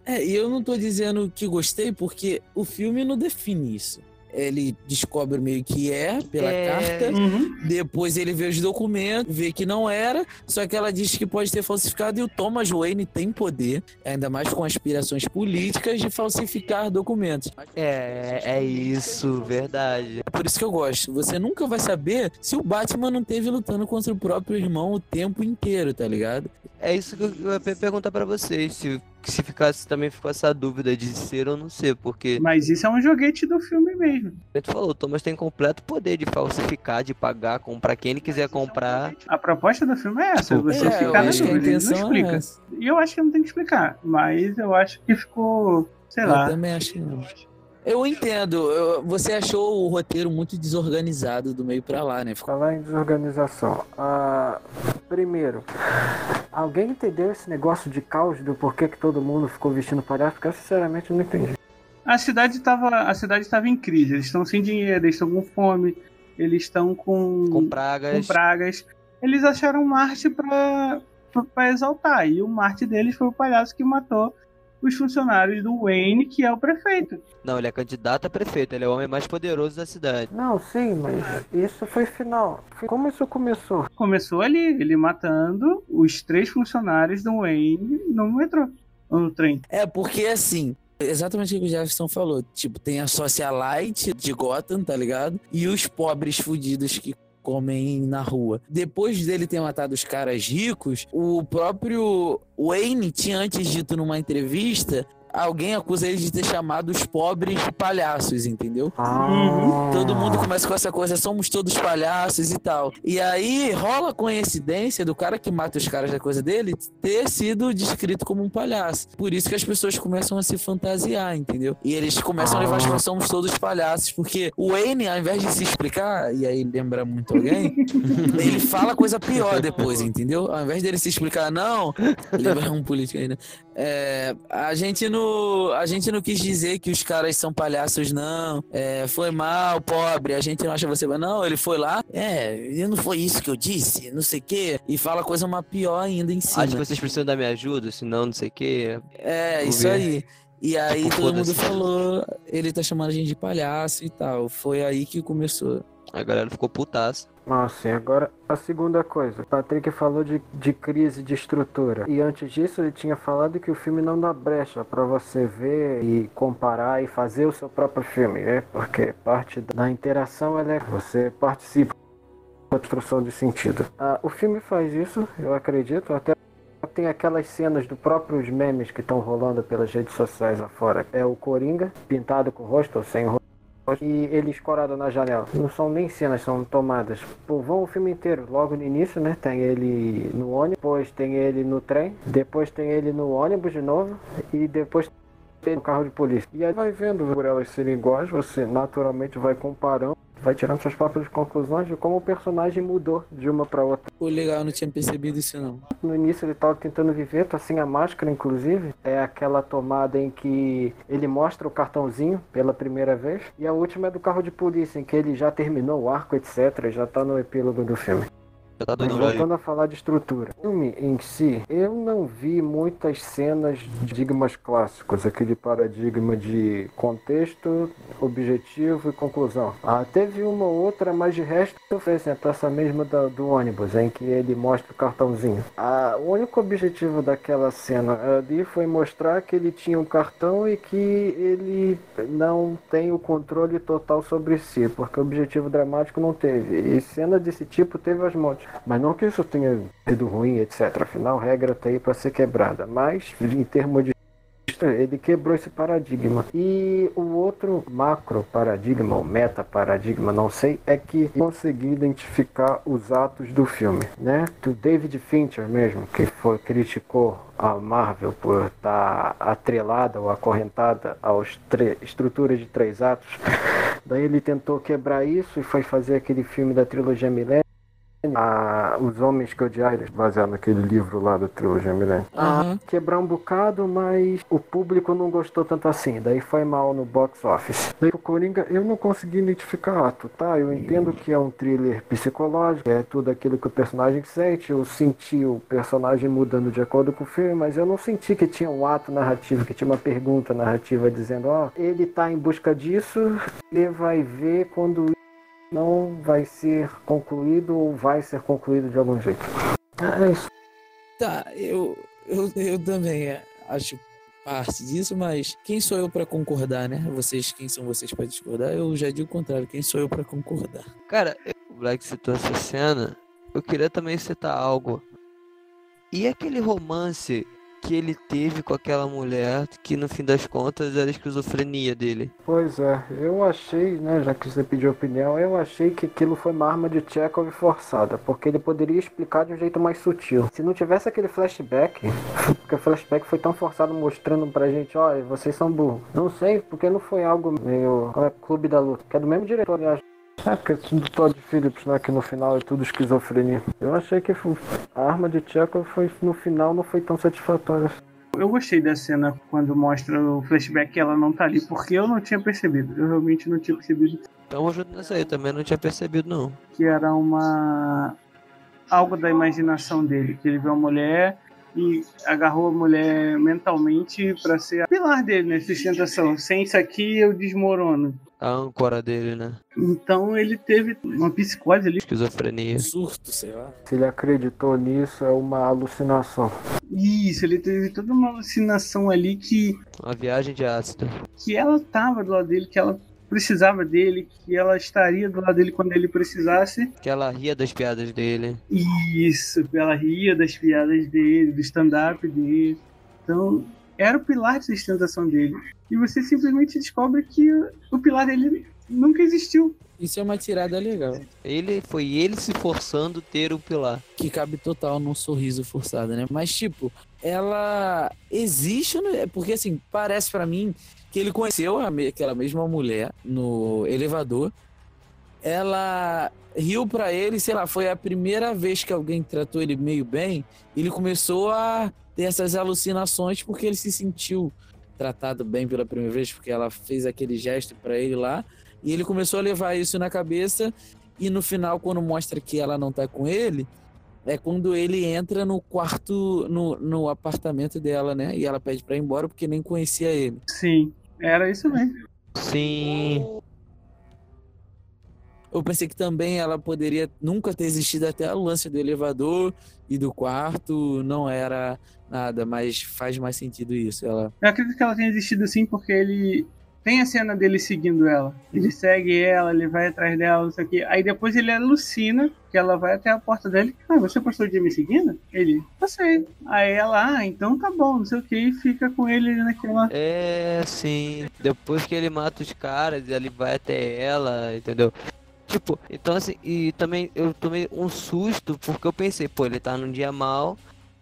É, e eu não tô dizendo que gostei porque o filme não define isso. Ele descobre meio que é pela É. carta, Uhum. depois ele vê os documentos, vê que não era, só que ela diz que pode ter falsificado e o Thomas Wayne tem poder, ainda mais com aspirações políticas, de falsificar documentos. É, é isso, verdade. É por isso que eu gosto. Você nunca vai saber se o Batman não teve lutando contra o próprio irmão o tempo inteiro, tá ligado? É isso que eu eu ia perguntar pra vocês, se, se ficasse também ficou essa dúvida de ser ou não ser, porque Mas isso é um joguete do filme mesmo. tu falou, o Thomas tem completo poder de falsificar, de pagar, comprar quem ele quiser comprar. A proposta do filme é essa, você É, eu ficar na que dúvida, ele não intenção é explica. essa. E eu acho que não tem que explicar, mas eu acho que ficou, sei Eu lá. também acho que não. Eu entendo. eu- você achou o roteiro muito desorganizado do meio pra lá, né? Ficou- Falar em desorganização. Ah, primeiro, alguém entendeu esse negócio de caos do porquê que todo mundo ficou vestindo palhaço? Porque eu sinceramente não entendi. A cidade estava a cidade estava em crise, eles estão sem dinheiro, eles estão com fome, eles estão com, Com pragas. com pragas. Eles acharam Marte para para exaltar, e o Marte deles foi o palhaço que matou os funcionários do Wayne, que é o prefeito. Não, ele é candidato a prefeito, ele é o homem mais poderoso da cidade. Não, sim, mas isso foi final. Como isso começou? Começou ali, ele matando os três funcionários do Wayne no metrô, no trem. É, porque assim. Exatamente o que o Jefferson falou. Tipo, tem a socialite de Gotham, tá ligado? E os pobres fudidos que comem na rua. Depois dele ter matado os caras ricos, o próprio Wayne tinha antes dito numa entrevista. Alguém acusa ele de ter chamado os pobres de palhaços, entendeu? Ah, Todo mundo começa com essa coisa, somos todos palhaços e tal. E aí rola a coincidência do cara que mata os caras da coisa dele ter sido descrito como um palhaço. Por isso que as pessoas começam a se fantasiar, entendeu? E eles começam a levar as coisas, somos todos palhaços. Porque o Wayne, ao invés de se explicar, e aí lembra muito alguém, ele fala coisa pior depois, entendeu? Ao invés dele se explicar, não, lembra um político aí, né? É, a gente não, a gente não quis dizer que os caras são palhaços, não. É, foi mal, pobre. A gente não acha você, não. Ele foi lá. É, não foi isso que eu disse, não sei o quê. E fala coisa uma pior ainda em cima. Acho que vocês precisam da minha ajuda, senão não sei o quê. É, Vou isso ver. aí. E aí Tipo, todo mundo falou, ele tá chamando a gente de palhaço e tal. Foi aí que começou. A galera ficou putaça. Nossa, e agora a segunda coisa. O Patrick falou de, de crise de estrutura. E antes disso ele tinha falado que o filme não dá brecha pra você ver e comparar e fazer o seu próprio filme, né? Porque parte da interação ela é você participa da construção de sentido. Ah, o filme faz isso, eu acredito, até tem aquelas cenas do próprios memes que estão rolando pelas redes sociais afora. É o Coringa, pintado com rosto ou sem rosto e ele escorado na janela. Não são nem cenas, são tomadas. Pô, vão o filme inteiro. Logo no início, né? Tem ele no ônibus, depois tem ele no trem, depois tem ele no ônibus de novo e depois tem no carro de polícia. E aí vai vendo por elas serem iguais, você naturalmente vai comparando vai tirando suas próprias conclusões de como o personagem mudou de uma para outra. Pô, legal, eu não tinha percebido isso não. No início ele tava tentando viver, tá sem a máscara, inclusive. É aquela tomada em que ele mostra o cartãozinho pela primeira vez. E a última é do carro de polícia, em que ele já terminou o arco, etc. Já tá no epílogo do filme. Tá voltando a falar de estrutura. O filme em si, eu não vi muitas cenas de paradigmas clássicos, aquele paradigma de contexto, objetivo e conclusão. Ah, teve uma ou outra, mas de resto foi assim, essa mesma da- do ônibus, em que ele mostra o cartãozinho. Ah, o único objetivo daquela cena ali foi mostrar que ele tinha um cartão e que ele não tem o controle total sobre si, porque o objetivo dramático não teve. E cena desse tipo teve as montes. Mas não que isso tenha sido ruim, etc. Afinal, regra tá aí para ser quebrada. Mas, em termos de ele quebrou esse paradigma. E o outro macro paradigma, ou meta paradigma, não sei, é que consegui identificar os atos do filme, né? Do David Fincher mesmo, que foi criticou a Marvel por estar atrelada ou acorrentada aos estruturas de três atos. Daí ele tentou quebrar isso e foi fazer aquele filme da trilogia Millennium. Ah, os Homens que Odiaram, baseado naquele livro lá da trilogia Millennium. Aham. Quebrar um bocado, mas o público não gostou tanto assim. Daí foi mal no box office. Daí o Coringa, eu não consegui identificar ato, tá? Eu entendo que é um thriller psicológico, é tudo aquilo que o personagem sente. Eu senti o personagem mudando de acordo com o filme, mas eu não senti que tinha um ato narrativo, que tinha uma pergunta narrativa dizendo: ó, ele tá em busca disso, ele vai ver quando não vai ser concluído ou vai ser concluído de algum jeito. É isso. Tá, eu, eu, eu também é, acho parte disso, mas quem sou eu pra concordar, né? Vocês, quem são vocês pra discordar? Eu já digo o contrário, quem sou eu pra concordar? Cara, o Black citou essa cena. Eu queria também citar algo. E aquele romance que ele teve com aquela mulher, que no fim das contas era a esquizofrenia dele. Pois é, eu achei, né, já que você pediu opinião, eu achei que aquilo foi uma arma de Chekhov forçada, porque ele poderia explicar de um jeito mais sutil. Se não tivesse aquele flashback, porque o flashback foi tão forçado mostrando pra gente, olha, vocês são burros. Não sei, porque não foi algo meio, como é, Clube da Luta, que é do mesmo diretor, aliás. É, porque do Todd Phillips, né, que no final é tudo esquizofrenia. Eu achei que a arma de Chekhov foi, no final não foi tão satisfatória. Eu gostei da cena quando mostra o flashback que ela não tá ali, porque eu não tinha percebido. Eu realmente não tinha percebido Então eu junto nessa aí, eu também não tinha percebido não. que era uma. algo da imaginação dele, que ele viu a mulher e agarrou a mulher mentalmente pra ser a pilar dele, né? Sustentação. Sem isso aqui eu desmorono. A âncora dele, né? Então ele teve uma psicose ali. Esquizofrenia. Surto, sei lá. Se ele acreditou nisso, é uma alucinação. Isso, ele teve toda uma alucinação ali que, Uma viagem de ácido. que ela tava do lado dele, que ela precisava dele, que ela estaria do lado dele quando ele precisasse. Que ela ria das piadas dele. Isso, ela ria das piadas dele, do stand-up dele. Então, era o pilar de sustentação dele. E você simplesmente descobre que o pilar dele nunca existiu. Isso é uma tirada legal. Ele foi ele se forçando ter o pilar. Que cabe total num sorriso forçado, né? Mas, tipo, ela existe, né? Porque, assim, parece pra mim que ele conheceu aquela mesma mulher no elevador. Ela riu pra ele, sei lá, foi a primeira vez que alguém tratou ele meio bem. Ele começou a ter essas alucinações porque ele se sentiu tratado bem pela primeira vez, porque ela fez aquele gesto pra ele lá. E ele começou a levar isso na cabeça. E no final, quando mostra que ela não tá com ele, é quando ele entra no quarto, no, no apartamento dela, né? E ela pede pra ir embora porque nem conhecia ele. Sim, era isso mesmo. Sim. Eu pensei que também ela poderia nunca ter existido até o lance do elevador e do quarto, não era nada, mas faz mais sentido isso. Ela Eu acredito que ela tenha existido assim porque ele. Tem a cena dele seguindo ela. Ele segue ela, ele vai atrás dela, não sei o quê. Aí depois ele alucina que ela vai até a porta dele. Ah, você postou de me seguindo? Ele, passei. Aí ela, ah, então tá bom, não sei o que, e fica com ele naquela. É, sim. Depois que ele mata os caras, ele vai até ela, entendeu? Tipo, então assim, e também eu tomei um susto porque eu pensei, pô, ele tá num dia mal,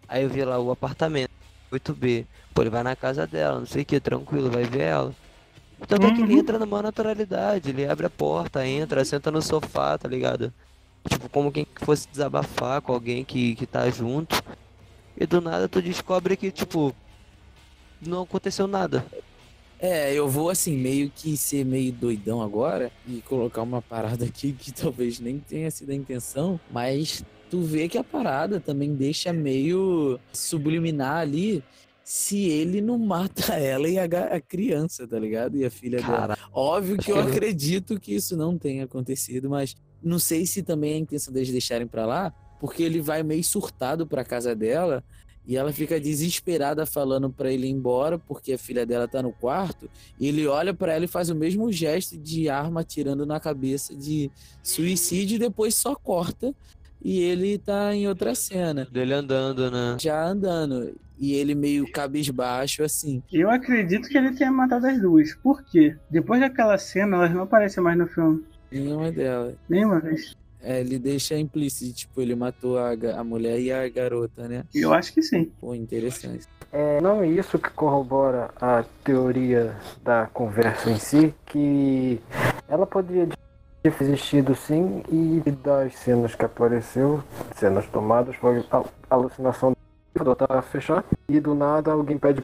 aí eu vi lá o apartamento, 8B. Pô, ele vai na casa dela, não sei o que, tranquilo, vai ver ela. Tanto é que ele Uhum. entra numa naturalidade, ele abre a porta, entra, senta no sofá, tá ligado? Tipo, como quem fosse desabafar com alguém que, que tá junto. E do nada tu descobre que, tipo, não aconteceu nada. É, eu vou assim, meio que ser meio doidão agora e colocar uma parada aqui que talvez nem tenha sido a intenção, mas tu vê que a parada também deixa meio subliminar ali se ele não mata ela e a, a criança, tá ligado? E a filha dela. Cara, Óbvio que eu acredito que isso não tenha acontecido, mas não sei se também é a intenção deles deixarem pra lá, porque ele vai meio surtado pra casa dela e ela fica desesperada falando pra ele ir embora porque a filha dela tá no quarto, e ele olha pra ela e faz o mesmo gesto de arma atirando na cabeça de suicídio e depois só corta e ele tá em outra cena, dele andando, né? já andando, e ele meio cabisbaixo assim. Eu acredito que ele tenha matado as duas. Por quê? Depois daquela cena, elas não aparecem mais no filme. Nenhuma delas. Nenhuma vez. É, ele deixa implícito, tipo, ele matou a, a mulher e a garota, né? Eu acho que sim. Pô, interessante. É, não é isso que corrobora a teoria da conversa em si, que ela poderia ter existido sim e das cenas que apareceu, cenas tomadas, foi a alucinação do elevador tá fechado e do nada alguém pede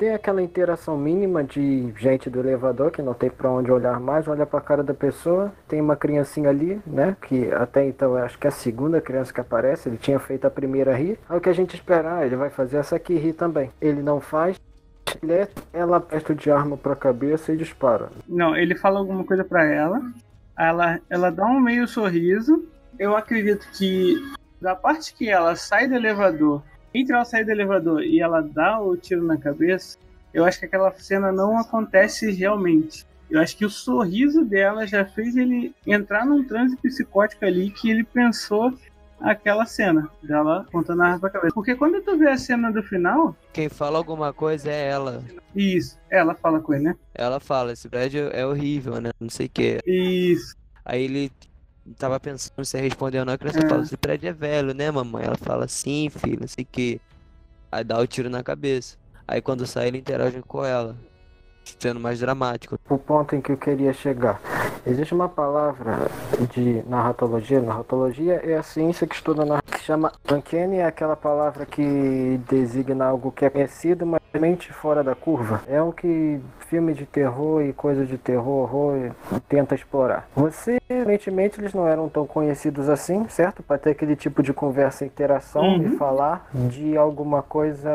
tem aquela interação mínima de gente do elevador que não tem pra onde olhar mais, olha pra cara da pessoa, tem uma criancinha ali, né? Que até então acho que é a segunda criança que aparece, ele tinha feito a primeira rir. É o que a gente esperar, ele vai fazer essa aqui rir também. Ele não faz, é, ela presta de arma pra cabeça e dispara. Não, ele fala alguma coisa pra ela. Ela, ela dá um meio sorriso. Eu acredito que da parte que ela sai do elevador, entre ela sair do elevador e ela dá o tiro na cabeça, eu acho que aquela cena não acontece realmente. Eu acho que o sorriso dela já fez ele entrar num transe psicótico ali que ele pensou aquela cena dela apontando a arma pra cabeça. Porque quando tu vê a cena do final, Quem fala alguma coisa é ela. isso, ela fala com ele, né? Ela fala, esse prédio é horrível, né? Não sei o quê. Isso. Aí ele tava pensando se ia responder ou não, a criança É. fala, esse prédio é velho, né, mamãe? Ela fala, sim, filho, não sei o quê. Aí dá o tiro na cabeça. Aí quando sai, ele interage com ela. Sendo mais dramático. O ponto em que eu queria chegar. Existe uma palavra de narratologia. Narratologia é a ciência que estuda na que chama uncanny, é aquela palavra que designa algo que é conhecido, mas mente fora da curva. É o que filme de terror e coisa de terror, horror tenta explorar. Você, aparentemente, eles não eram tão conhecidos assim, certo? Para ter aquele tipo de conversa, interação Uhum. e falar de alguma coisa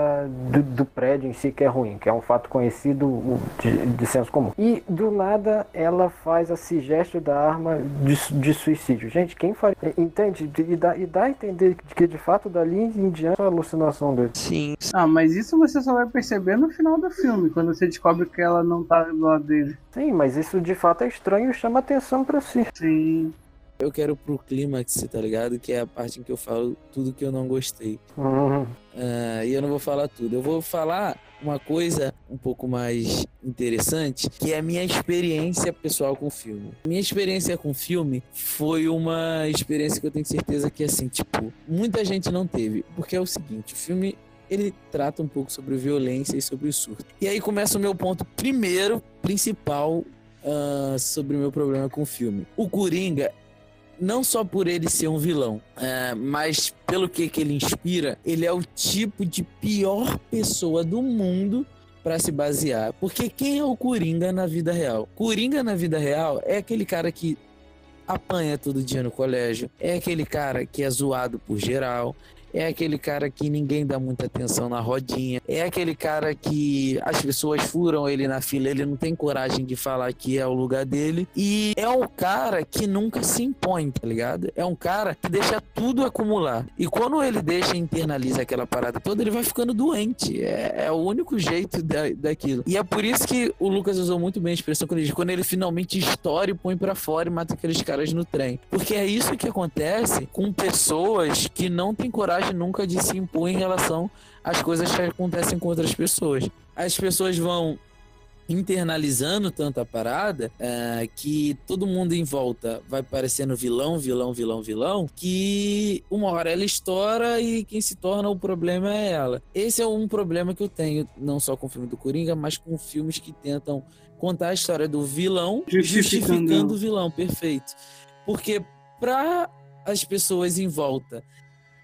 do, do prédio em si que é ruim, que é um fato conhecido de, de senso comum. E do nada ela faz esse gesto da arma de, de suicídio. Gente, quem faz. Entende? E dá, e dá a entender que de fato dali em diante é a alucinação dele. Sim, Ah, mas isso você só vai perceber no final do filme, quando você descobre que ela não tá do lado dele. Sim, mas isso de fato é estranho e chama atenção pra si. Sim. Eu quero pro clímax, tá ligado? Que é a parte em que eu falo tudo que eu não gostei. Uhum. Ah, e eu não vou falar tudo. Eu vou falar uma coisa um pouco mais interessante, que é a minha experiência pessoal com o filme. Minha experiência com o filme foi uma experiência que eu tenho certeza que, assim, tipo, muita gente não teve. Porque é o seguinte, o filme, ele trata um pouco sobre violência e sobre o surto. E aí começa o meu ponto primeiro, principal, ah, sobre o meu problema com o filme. O Coringa não só por ele ser um vilão, é, mas pelo que, que ele inspira, ele é o tipo de pior pessoa do mundo para se basear. Porque quem é o Coringa na vida real? Coringa na vida real é aquele cara que apanha todo dia no colégio, é aquele cara que é zoado por geral, é aquele cara que ninguém dá muita atenção na rodinha, é aquele cara que as pessoas furam ele na fila, ele não tem coragem de falar que é o lugar dele, e é um cara que nunca se impõe, tá ligado? É um cara que deixa tudo acumular. E quando ele deixa internaliza aquela parada toda, ele vai ficando doente. É, é o único jeito da, daquilo. E é por isso que o Lucas usou muito bem a expressão quando ele, quando ele finalmente estoura e põe pra fora e mata aqueles caras no trem. Porque é isso que acontece com pessoas que não têm coragem nunca de se impor em relação às coisas que acontecem com outras pessoas. As pessoas vão internalizando tanto a parada é, que todo mundo em volta vai parecendo vilão, vilão, vilão, vilão, que uma hora ela estoura e quem se torna o problema é ela. Esse é um problema que eu tenho, não só com o filme do Coringa, mas com filmes que tentam contar a história do vilão Justificando. justificando o vilão, perfeito. Porque para as pessoas em volta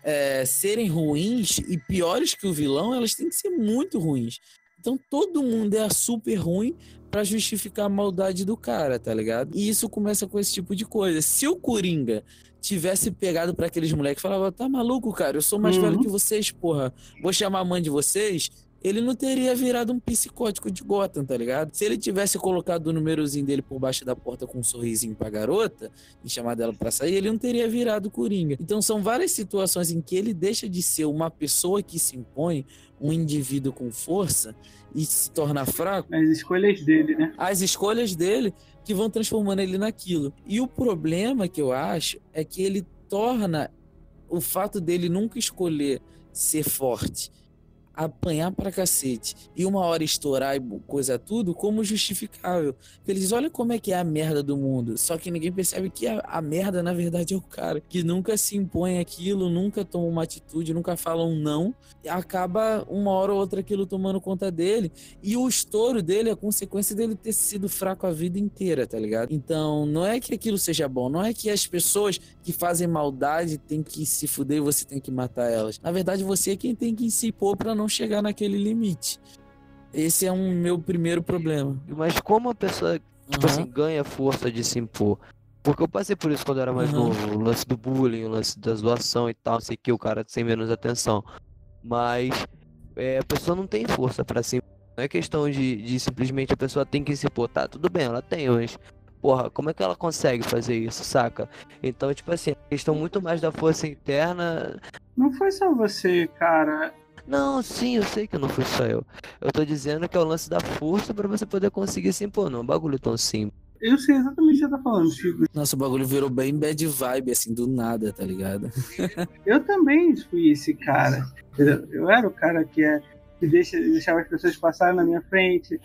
é, serem ruins e piores que o vilão, elas têm que ser muito ruins. Então todo mundo é super ruim pra justificar a maldade do cara, tá ligado? E isso começa com esse tipo de coisa. Se o Coringa tivesse pegado pra aqueles moleques e falava, tá maluco, cara, eu sou mais Uhum. velho que vocês, porra, vou chamar a mãe de vocês, ele não teria virado um psicótico de Gotham, tá ligado? Se ele tivesse colocado o númerozinho dele por baixo da porta com um sorrisinho pra garota e chamado ela pra sair, ele não teria virado Coringa. Então são várias situações em que ele deixa de ser uma pessoa que se impõe, um indivíduo com força e se torna fraco As escolhas dele, né? as escolhas dele que vão transformando ele naquilo. E o problema que eu acho é que ele torna o fato dele nunca escolher ser forte, apanhar pra cacete e uma hora estourar e coisa tudo como justificável. Porque ele diz: olha como é que é a merda do mundo. Só que ninguém percebe que a, a merda, na verdade, é o cara que nunca se impõe aquilo, nunca toma uma atitude, nunca fala um não. E acaba uma hora ou outra aquilo tomando conta dele. E o estouro dele é consequência dele ter sido fraco a vida inteira, tá ligado? Então, não é que aquilo seja bom, não é que as pessoas que fazem maldade têm que se fuder e você tem que matar elas. Na verdade, você é quem tem que se impor pra chegar naquele limite. Esse é um meu primeiro problema. Mas como a pessoa, tipo Aham. assim, ganha força de se impor? Porque eu passei por isso quando eu era mais Aham. novo, o lance do bullying, o lance da zoação e tal, sei que o cara sem menos atenção. Mas é, a pessoa não tem força pra se impor. Não é questão de, de simplesmente a pessoa tem que se impor. Tá, tudo bem, ela tem, mas. Porra, como é que ela consegue fazer isso, saca? Então, tipo assim, a questão muito mais da força interna. Não foi só você, cara. Não, sim, eu sei que não fui só eu. Eu tô dizendo que é o lance da força pra você poder conseguir se impor, não é um bagulho tão simples. Eu sei exatamente o que você tá falando, Chico. Nossa, o bagulho virou bem bad vibe, assim, do nada, tá ligado? Eu também fui esse cara. entendeu? Eu era o cara que, é, que deixa, deixava as pessoas passarem na minha frente,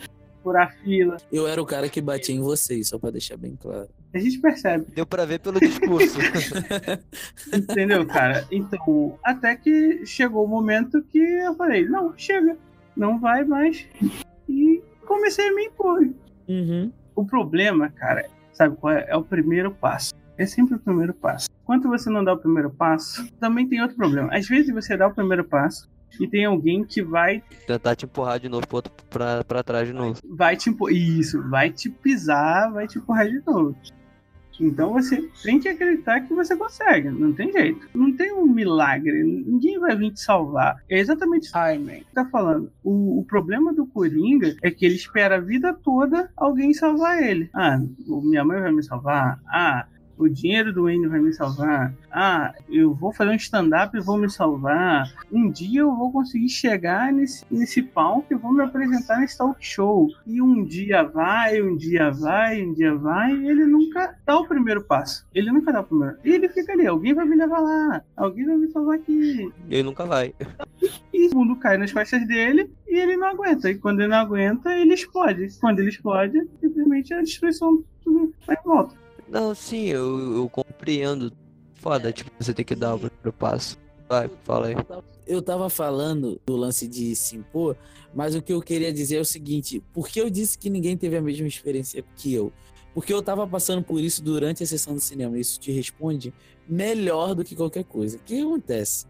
furar fila. Eu era o cara que batia em vocês, só pra deixar bem claro. A gente percebe, Deu pra ver pelo discurso. entendeu, cara? Então, até que chegou o momento que eu falei, não, chega, não vai mais. E comecei a me impor. Uhum. O problema, cara, sabe qual é? É o primeiro passo. É sempre o primeiro passo. Quando você não dá o primeiro passo, também tem outro problema. Às vezes você dá o primeiro passo e tem alguém que vai, Tentar te empurrar de novo pro outro, pra, pra trás de novo. vai te empurrar. Isso, vai te pisar, vai te empurrar de novo. Então você tem que acreditar que você consegue, não tem jeito. Não tem um milagre, ninguém vai vir te salvar. É exatamente isso Iron tá falando. O, o problema do Coringa é que ele espera a vida toda alguém salvar ele. Ah, minha mãe vai me salvar. Ah, o dinheiro do Wayne vai me salvar. Ah, eu vou fazer um stand-up e vou me salvar. Um dia eu vou conseguir chegar nesse, nesse palco e vou me apresentar nesse talk show. E um dia vai, um dia vai, um dia vai, e ele nunca dá o primeiro passo. Ele nunca dá o primeiro. E ele fica ali, alguém vai me levar lá, alguém vai me salvar aqui. Ele nunca vai. E o mundo cai nas costas dele e ele não aguenta. E quando ele não aguenta, ele explode. Quando ele explode, simplesmente a destruição vai em volta. Não, sim, eu, eu compreendo. Foda, tipo, você tem que dar o primeiro passo. Vai, fala aí. Eu tava falando do lance de se impor, mas o que eu queria dizer é o seguinte: por que eu disse que ninguém teve a mesma experiência que eu? Porque eu tava passando por isso durante a sessão do cinema. Isso te responde melhor do que qualquer coisa. O que acontece?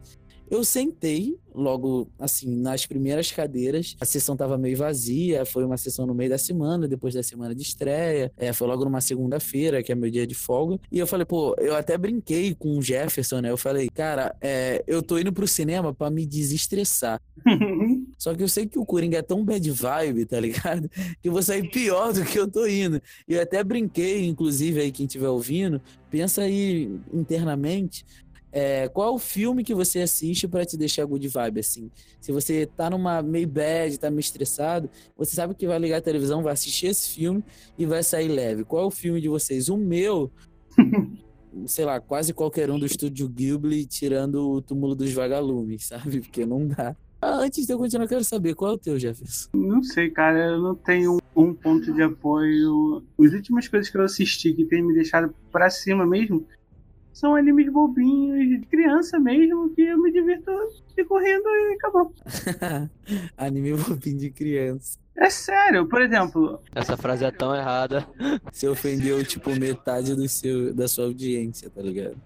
Eu sentei logo assim nas primeiras cadeiras. A sessão tava meio vazia, foi uma sessão no meio da semana, depois da semana de estreia. É, foi logo numa segunda-feira, que é meu dia de folga. E eu falei, pô, eu até brinquei com o Jefferson, né? Eu falei, cara, é, eu tô indo pro cinema pra me desestressar. Só que eu sei que o Coringa é tão bad vibe, tá ligado? Que eu vou sair pior do que eu tô indo. E eu até brinquei, inclusive, aí quem estiver ouvindo, pensa aí internamente. É, qual é o filme que você assiste pra te deixar good vibe, assim? Se você tá numa meio bad, tá meio estressado, você sabe que vai ligar a televisão, vai assistir esse filme e vai sair leve. Qual é o filme de vocês? O meu, sei lá, quase qualquer um do estúdio Ghibli, tirando o túmulo dos vagalumes, sabe? Porque não dá. Ah, antes de eu continuar, eu quero saber qual é o teu, Jefferson. Não sei, cara, eu não tenho um ponto de apoio. As últimas coisas que eu assisti que tem me deixado pra cima mesmo são animes bobinhos, de criança mesmo, que eu me divirto de correndo e acabou. Anime bobinho de criança. É sério, por exemplo, Essa frase é tão errada. Você ofendeu, tipo, metade do seu, da sua audiência, tá ligado?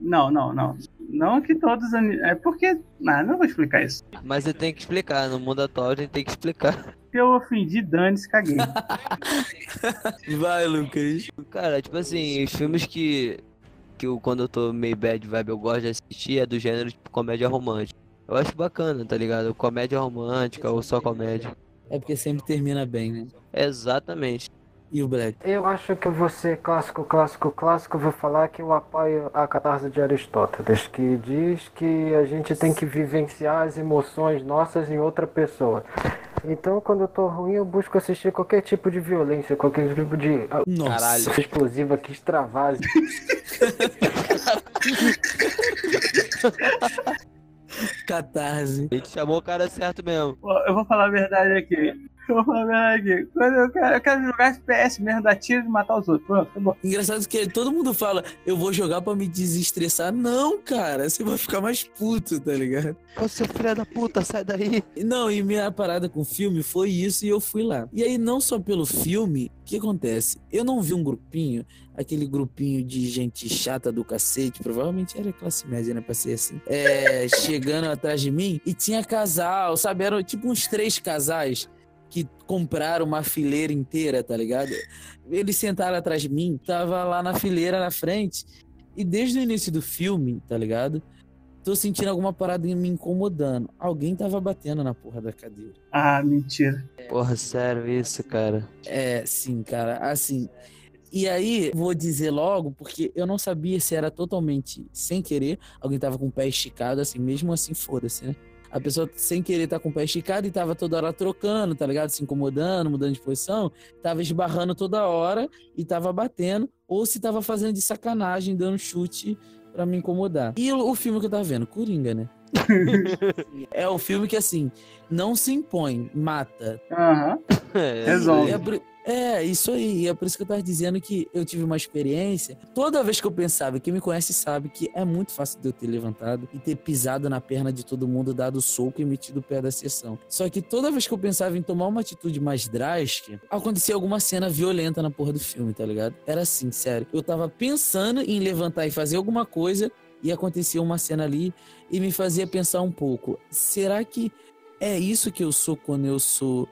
não, não, não. Não que todos os animes. É porque. Não, não vou explicar isso. Mas você tem que explicar. No mundo atual a gente tem que explicar. Se eu ofendi, dane-se, caguei. Vai, Lucas. Cara, tipo assim, os filmes que, que eu, quando eu tô meio bad vibe eu gosto de assistir é do gênero tipo comédia romântica. Eu acho bacana, tá ligado? Comédia romântica ou só comédia. É porque sempre termina bem, né? Exatamente. E o Black? Eu acho que eu vou ser clássico, clássico, clássico. Vou falar que eu apoio a catarse de Aristóteles, que diz que a gente tem que vivenciar as emoções nossas em outra pessoa. Então, quando eu tô ruim, eu busco assistir qualquer tipo de violência, qualquer tipo de ah, Nossa. Explosiva que extravase. Catarse. A gente chamou o cara certo mesmo. Eu vou falar a verdade aqui. Eu aqui. Quando eu quero, eu quero jogar FPS mesmo, dar tiro e matar os outros. Pronto, acabou. Engraçado que todo mundo fala, eu vou jogar pra me desestressar. Não, cara, você vai ficar mais puto, tá ligado? Ô seu filho da puta, sai daí. Não, e minha parada com o filme foi isso e eu fui lá. E aí, não só pelo filme, o que acontece? Eu não vi um grupinho, aquele grupinho de gente chata do cacete, provavelmente era classe média, né, pra ser assim, é, chegando atrás de mim e tinha casal, sabe? Eram tipo uns três casais que compraram uma fileira inteira, tá ligado? Eles sentaram atrás de mim, tava lá na fileira na frente, e desde o início do filme, tá ligado? Tô sentindo alguma parada me incomodando. Alguém tava batendo na porra da cadeira. Ah, mentira. Porra, sério isso, cara. É, sim, cara, assim. E aí, vou dizer logo, porque eu não sabia se era totalmente sem querer, alguém tava com o pé esticado, assim, mesmo assim, foda-se, né? A pessoa sem querer tá com o pé esticado e tava toda hora trocando, tá ligado? Se incomodando, mudando de posição, tava esbarrando toda hora e tava batendo, ou se tava fazendo de sacanagem, dando chute pra me incomodar. E o, filme que eu tava vendo, Coringa, né? é o filme que, assim, não se impõe, mata, Aham. É, Resolve. é, por- é, isso aí. É por isso que eu tava dizendo que eu tive uma experiência. Toda vez que eu pensava, quem me conhece sabe que é muito fácil de eu ter levantado e ter pisado na perna de todo mundo, dado soco e metido o pé da sessão. Só que toda vez que eu pensava em tomar uma atitude mais drástica, acontecia alguma cena violenta na porra do filme, tá ligado? Era assim, sério. Eu tava pensando em levantar e fazer alguma coisa e acontecia uma cena ali e me fazia pensar um pouco: será que é isso que eu sou quando eu sou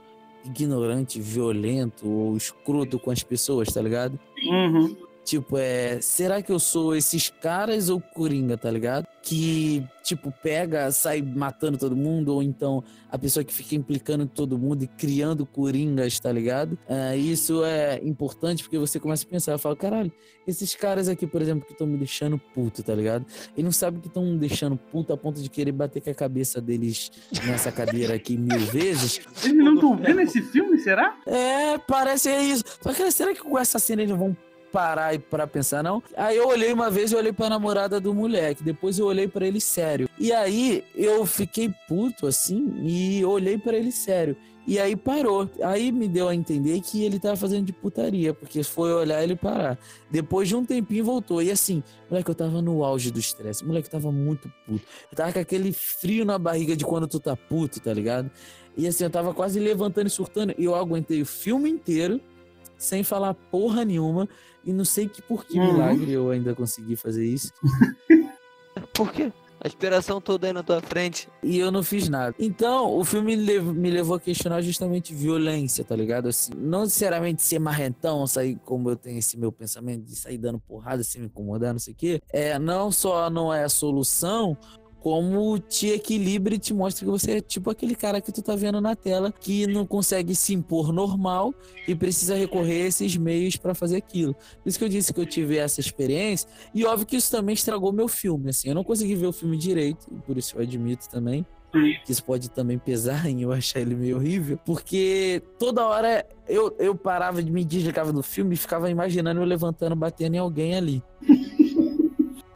ignorante, violento ou escroto com as pessoas, tá ligado? Uhum. Tipo, é. Será que eu sou esses caras ou Coringa, tá ligado? Que, tipo, pega, sai matando todo mundo, ou então a pessoa que fica implicando todo mundo e criando Coringas, tá ligado? É, isso é importante porque você começa a pensar, fala, caralho, esses caras aqui, por exemplo, que estão me deixando puto, tá ligado? Eles não sabem que estão me deixando puto a ponto de querer bater com a cabeça deles nessa cadeira aqui mil vezes. Eles não estão vendo esse filme, será? É, parece isso. Só que será que com essa cena eles vão parar e pra pensar, não? Aí eu olhei uma vez, eu olhei pra namorada do moleque, depois eu olhei pra ele sério. E aí eu fiquei puto assim e olhei pra ele sério. E aí parou. Aí me deu a entender que ele tava fazendo de putaria, porque foi olhar ele parar. Depois de um tempinho voltou. E assim, moleque, eu tava no auge do estresse. Moleque, eu tava muito puto. Eu tava com aquele frio na barriga de quando tu tá puto, tá ligado? E assim, eu tava quase levantando e surtando. E eu aguentei o filme inteiro sem falar porra nenhuma. E não sei que por que Uhum. milagre eu ainda consegui fazer isso. Por quê? A inspiração toda aí na tua frente. E eu não fiz nada. Então, o filme me levou a questionar justamente violência, tá ligado? Assim, não necessariamente ser marrentão, sair como eu tenho esse meu pensamento de sair dando porrada, se me incomodar, não sei o quê. É, não só não é a solução, como te equilibra e te mostra que você é tipo aquele cara que tu tá vendo na tela que não consegue se impor normal e precisa recorrer a esses meios pra fazer aquilo. Por isso que eu disse que eu tive essa experiência e óbvio que isso também estragou meu filme, assim. Eu não consegui ver o filme direito, por isso eu admito também que isso pode também pesar em eu achar ele meio horrível, porque toda hora eu, eu parava de me desligava do filme e ficava imaginando eu levantando, batendo em alguém ali.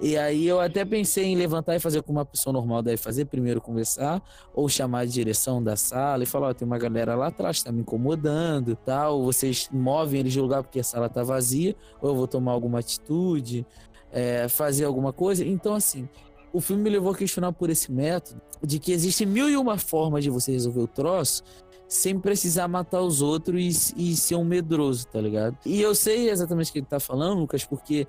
E aí eu até pensei em levantar e fazer como uma pessoa normal deve fazer, primeiro conversar, ou chamar a direção da sala e falar, ó, tem uma galera lá atrás tá me incomodando, tal, vocês movem eles de lugar porque a sala tá vazia, ou eu vou tomar alguma atitude, é, fazer alguma coisa. Então, assim, o filme me levou a questionar por esse método de que existe mil e uma formas de você resolver o troço sem precisar matar os outros e, e ser um medroso, tá ligado? E eu sei exatamente o que ele tá falando, Lucas, porque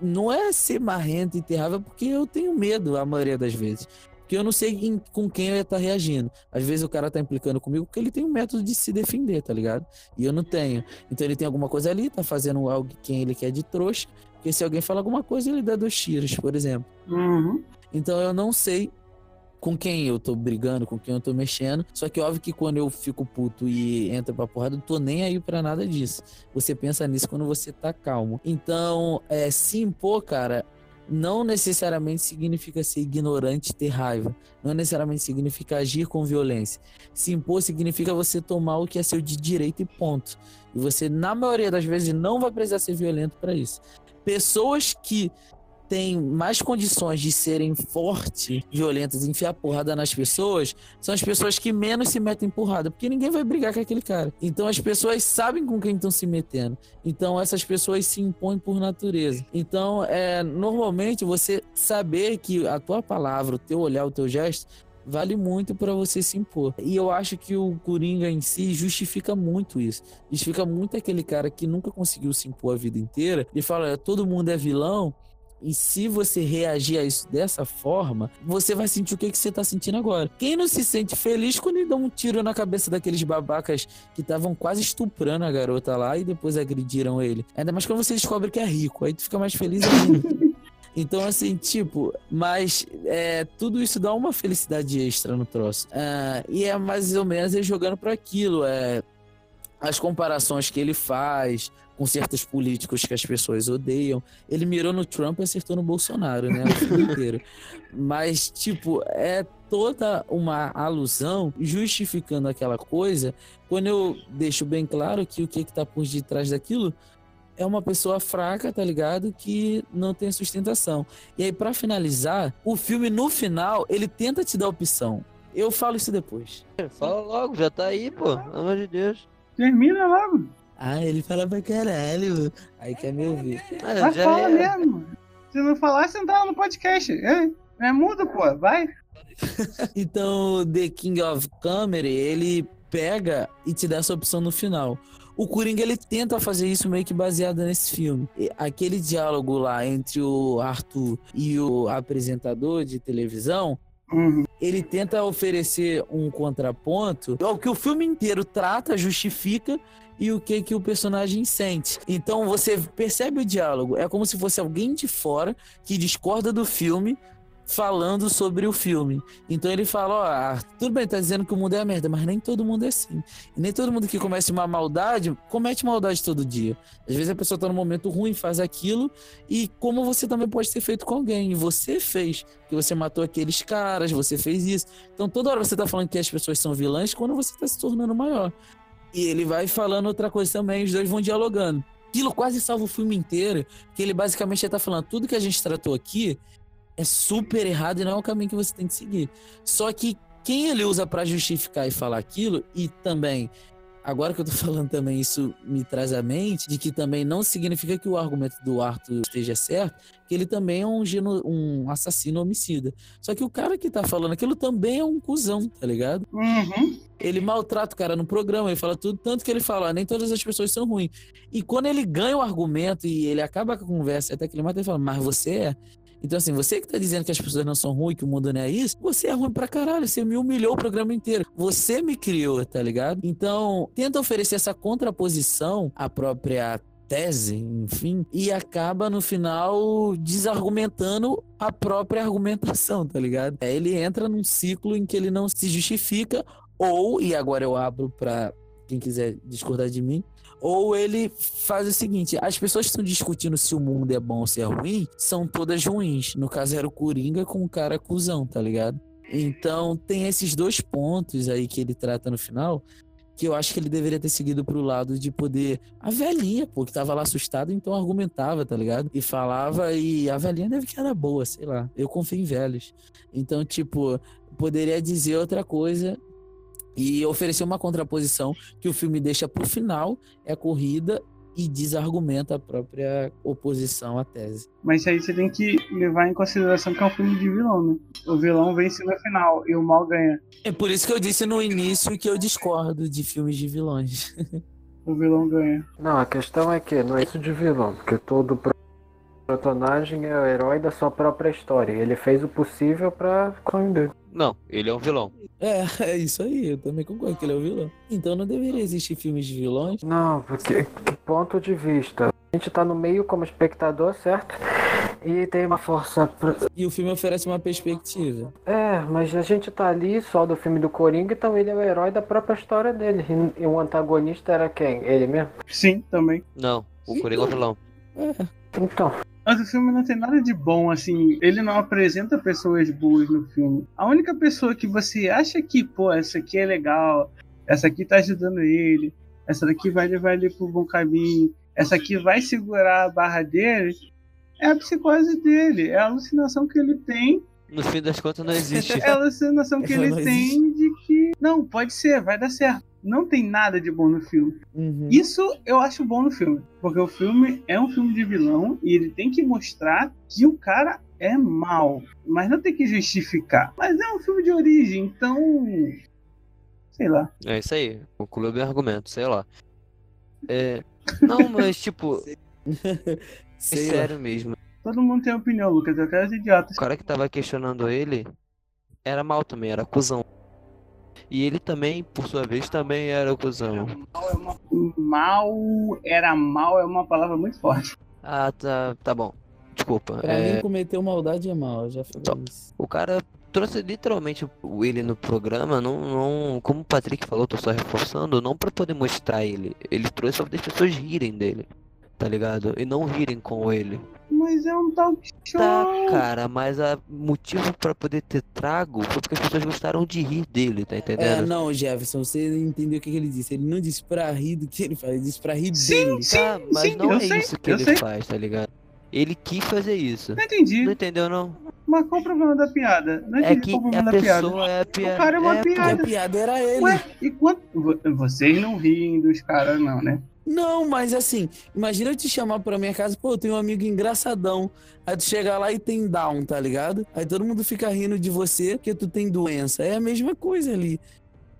não é ser marrento e terrável, porque eu tenho medo a maioria das vezes. Porque eu não sei em, com quem eu ia estar tá reagindo. Às vezes o cara tá implicando comigo porque ele tem um método de se defender, tá ligado? E eu não tenho. Então ele tem alguma coisa ali, tá fazendo algo quem ele quer de trouxa. Porque se alguém fala alguma coisa, ele dá dois tiros, por exemplo. Uhum. Então eu não sei com quem eu tô brigando, com quem eu tô mexendo. Só que óbvio que quando eu fico puto e entro pra porrada, eu tô nem aí pra nada disso. Você pensa nisso quando você tá calmo. Então, é, se impor, cara, não necessariamente significa ser ignorante e ter raiva. Não necessariamente significa agir com violência. Se impor significa você tomar o que é seu de direito e ponto. E você, na maioria das vezes, não vai precisar ser violento para isso. Pessoas que têm mais condições de serem fortes, violentas, enfiar porrada nas pessoas, são as pessoas que menos se metem porrada, porque ninguém vai brigar com aquele cara. Então as pessoas sabem com quem estão se metendo. Então essas pessoas se impõem por natureza. Então, é, normalmente você saber que a tua palavra, o teu olhar, o teu gesto vale muito para você se impor. E eu acho que o Coringa em si justifica muito isso. Justifica muito aquele cara que nunca conseguiu se impor a vida inteira e fala: todo mundo é vilão, e se você reagir a isso dessa forma, você vai sentir o que, que você tá sentindo agora. Quem não se sente feliz quando ele dá um tiro na cabeça daqueles babacas que estavam quase estuprando a garota lá e depois agrediram ele? Ainda mais quando você descobre que é rico, aí tu fica mais feliz ainda. Então, assim, tipo, mas é, tudo isso dá uma felicidade extra no troço. Uh, e é mais ou menos ele jogando para aquilo. É, as comparações que ele faz, com certos políticos que as pessoas odeiam. Ele mirou no Trump e acertou no Bolsonaro, né? O filme inteiro. Mas, tipo, é toda uma alusão justificando aquela coisa, quando eu deixo bem claro que o que, que tá por detrás daquilo é uma pessoa fraca, tá ligado? Que não tem sustentação. E aí, para finalizar, o filme, no final, ele tenta te dar opção. Eu falo isso depois. Fala logo, já tá aí, pô. Pelo amor de Deus. Termina logo. Ah, ele fala pra caralho. Aí quer me ouvir. Ah, Mas fala é... mesmo. Se não falar, você não tá no podcast. É, é mudo, pô. Vai. então, The King of Comedy, ele pega e te dá essa opção no final. O Coringa ele tenta fazer isso meio que baseado nesse filme. Aquele diálogo lá entre o Arthur e o apresentador de televisão, Uhum. Ele tenta oferecer um contraponto ao que o filme inteiro trata, justifica e o que que o personagem sente. Então você percebe o diálogo, é como se fosse alguém de fora que discorda do filme falando sobre o filme. Então ele fala, ó, ah, tudo bem, tá dizendo que o mundo é a merda, mas nem todo mundo é assim. Nem todo mundo que comete uma maldade, comete maldade todo dia. Às vezes a pessoa tá num momento ruim, faz aquilo, e como você também pode ter feito com alguém, e você fez, que você matou aqueles caras, você fez isso. Então toda hora você tá falando que as pessoas são vilãs quando você tá se tornando maior. E ele vai falando outra coisa também, os dois vão dialogando. Aquilo quase salva o filme inteiro, que ele basicamente tá falando tudo que a gente tratou aqui é super errado e não é o caminho que você tem que seguir. Só que quem ele usa para justificar e falar aquilo, e também, agora que eu tô falando também, isso me traz à mente de que também não significa que o argumento do Arthur esteja certo, que ele também é um, geno, um assassino homicida. Só que o cara que tá falando aquilo também é um cuzão, tá ligado? Uhum. Ele maltrata o cara no programa, ele fala tudo, tanto que ele fala, ah, nem todas as pessoas são ruins. E quando ele ganha o argumento e ele acaba com a conversa, até que ele mata, ele fala, mas você é. Então, assim, você que tá dizendo que as pessoas não são ruins, que o mundo não é isso, você é ruim pra caralho. Você me humilhou o programa inteiro. Você me criou, tá ligado? Então, tenta oferecer essa contraposição à própria tese, enfim, e acaba no final desargumentando a própria argumentação, tá ligado? É, ele entra num ciclo em que ele não se justifica, ou, e agora eu abro para quem quiser discordar de mim, ou ele faz o seguinte: as pessoas que estão discutindo se o mundo é bom ou se é ruim são todas ruins. No caso, era o Coringa com o cara cuzão, tá ligado? Então, tem esses dois pontos aí que ele trata no final que eu acho que ele deveria ter seguido pro lado de poder. A velhinha, pô, que tava lá assustada, então argumentava, tá ligado? E falava, e a velhinha deve que era boa, sei lá. Eu confio em velhos. Então, tipo, poderia dizer outra coisa e oferecer uma contraposição que o filme deixa pro final, é corrida e desargumenta a própria oposição à tese. Mas aí você tem que levar em consideração que é um filme de vilão, né? O vilão vence no final e o mal ganha. É por isso que eu disse no início que eu discordo de filmes de vilões. O vilão ganha. Não, a questão é que não é isso de vilão, porque todo personagem é o herói da sua própria história. Ele fez o possível pra sonho dele. Não, ele é um vilão. É, é isso aí, eu também concordo que ele é o vilão. Então não deveria existir filmes de vilões. Não, porque que ponto de vista. A gente tá no meio como espectador, certo? E tem uma força. pra- E o filme oferece uma perspectiva. É, mas a gente tá ali só do filme do Coringa, então ele é o herói da própria história dele. E, o antagonista era quem? Ele mesmo? Sim, também. Não, o Coringa é um vilão. Então, Mas o filme não tem nada de bom, assim. Ele não apresenta pessoas boas no filme. A única pessoa que você acha que, pô, essa aqui é legal, essa aqui tá ajudando ele, essa daqui vai levar ele pro bom caminho, essa aqui vai segurar a barra dele, é a psicose dele, é a alucinação que ele tem, No fim das contas não existe. é a alucinação que Ela ele tem de que, não, pode ser, vai dar certo. Não tem nada de bom no filme. Uhum. Isso eu acho bom no filme. Porque o filme é um filme de vilão e ele tem que mostrar que o cara é mal. Mas não tem que justificar. Mas é um filme de origem, então. Sei lá. É isso aí. Concluiu meu argumento, sei lá. É. Não, mas tipo, é Sei lá. sério mesmo. Todo mundo tem opinião, Lucas. Eu quero os idiotas. O cara que tava questionando ele era mal também, era cuzão. E ele também, por sua vez, também era cuzão. Mal era mal é uma palavra muito forte. Ah, tá, tá bom. Desculpa. Pra É, mim, cometer uma maldade é mal, eu já falei Então. isso. o cara trouxe literalmente o ele no programa, não, não, como o Patrick falou, tô só reforçando, não pra poder mostrar ele. Ele trouxe pra poder as pessoas rirem dele, tá ligado? E não rirem com ele. Mas é um talk show. Tá, cara, mas o motivo pra poder ter trago foi porque as pessoas gostaram de rir dele, tá É, entendendo? não, Jefferson, você entendeu o que, que ele disse. Ele não disse pra rir do que ele faz, ele disse pra rir Sim, dele. sim, Tá, mas sim, não eu é sei, isso que ele sei. faz, tá ligado? Ele quis fazer isso. Não entendi. Não entendeu, não? Mas qual o problema da piada? Não É que qual o a problema da piada. pessoa é a piada. cara é uma Porque piada. a piada era ele. Ué, e quanto. vo- Vocês não riem dos caras, não, né? Não, mas assim, imagina eu te chamar pra minha casa, pô, eu tenho um amigo engraçadão. Aí tu chega lá e tem down, tá ligado? Aí todo mundo fica rindo de você porque tu tem doença. É a mesma coisa ali.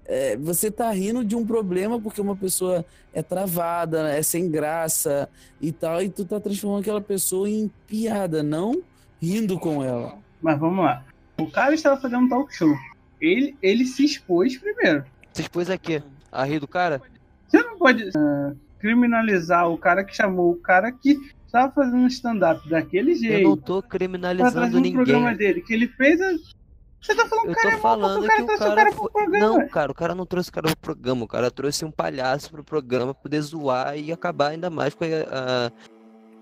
É, você tá rindo de um problema porque uma pessoa é travada, é sem graça e tal, e tu tá transformando aquela pessoa em piada, não rindo com ela. Mas vamos lá. O cara estava fazendo um talk show. Ele, ele se expôs primeiro. Você expôs aqui a rir do cara? Você não pode ah, criminalizar o cara que chamou o cara que estava fazendo um stand-up daquele Eu não jeito. tô criminalizando um programa ninguém. dele. Que ele fez. a- Você tá falando Eu que cara é falando o cara que o trouxe o cara pro programa. Não, cara, o cara não trouxe o cara pro programa. O cara trouxe um palhaço pro programa poder zoar e acabar ainda mais com a, a-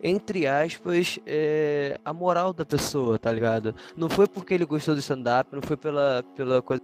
entre aspas, é, a moral da pessoa, tá ligado? Não foi porque ele gostou do stand-up, não foi pela, pela coisa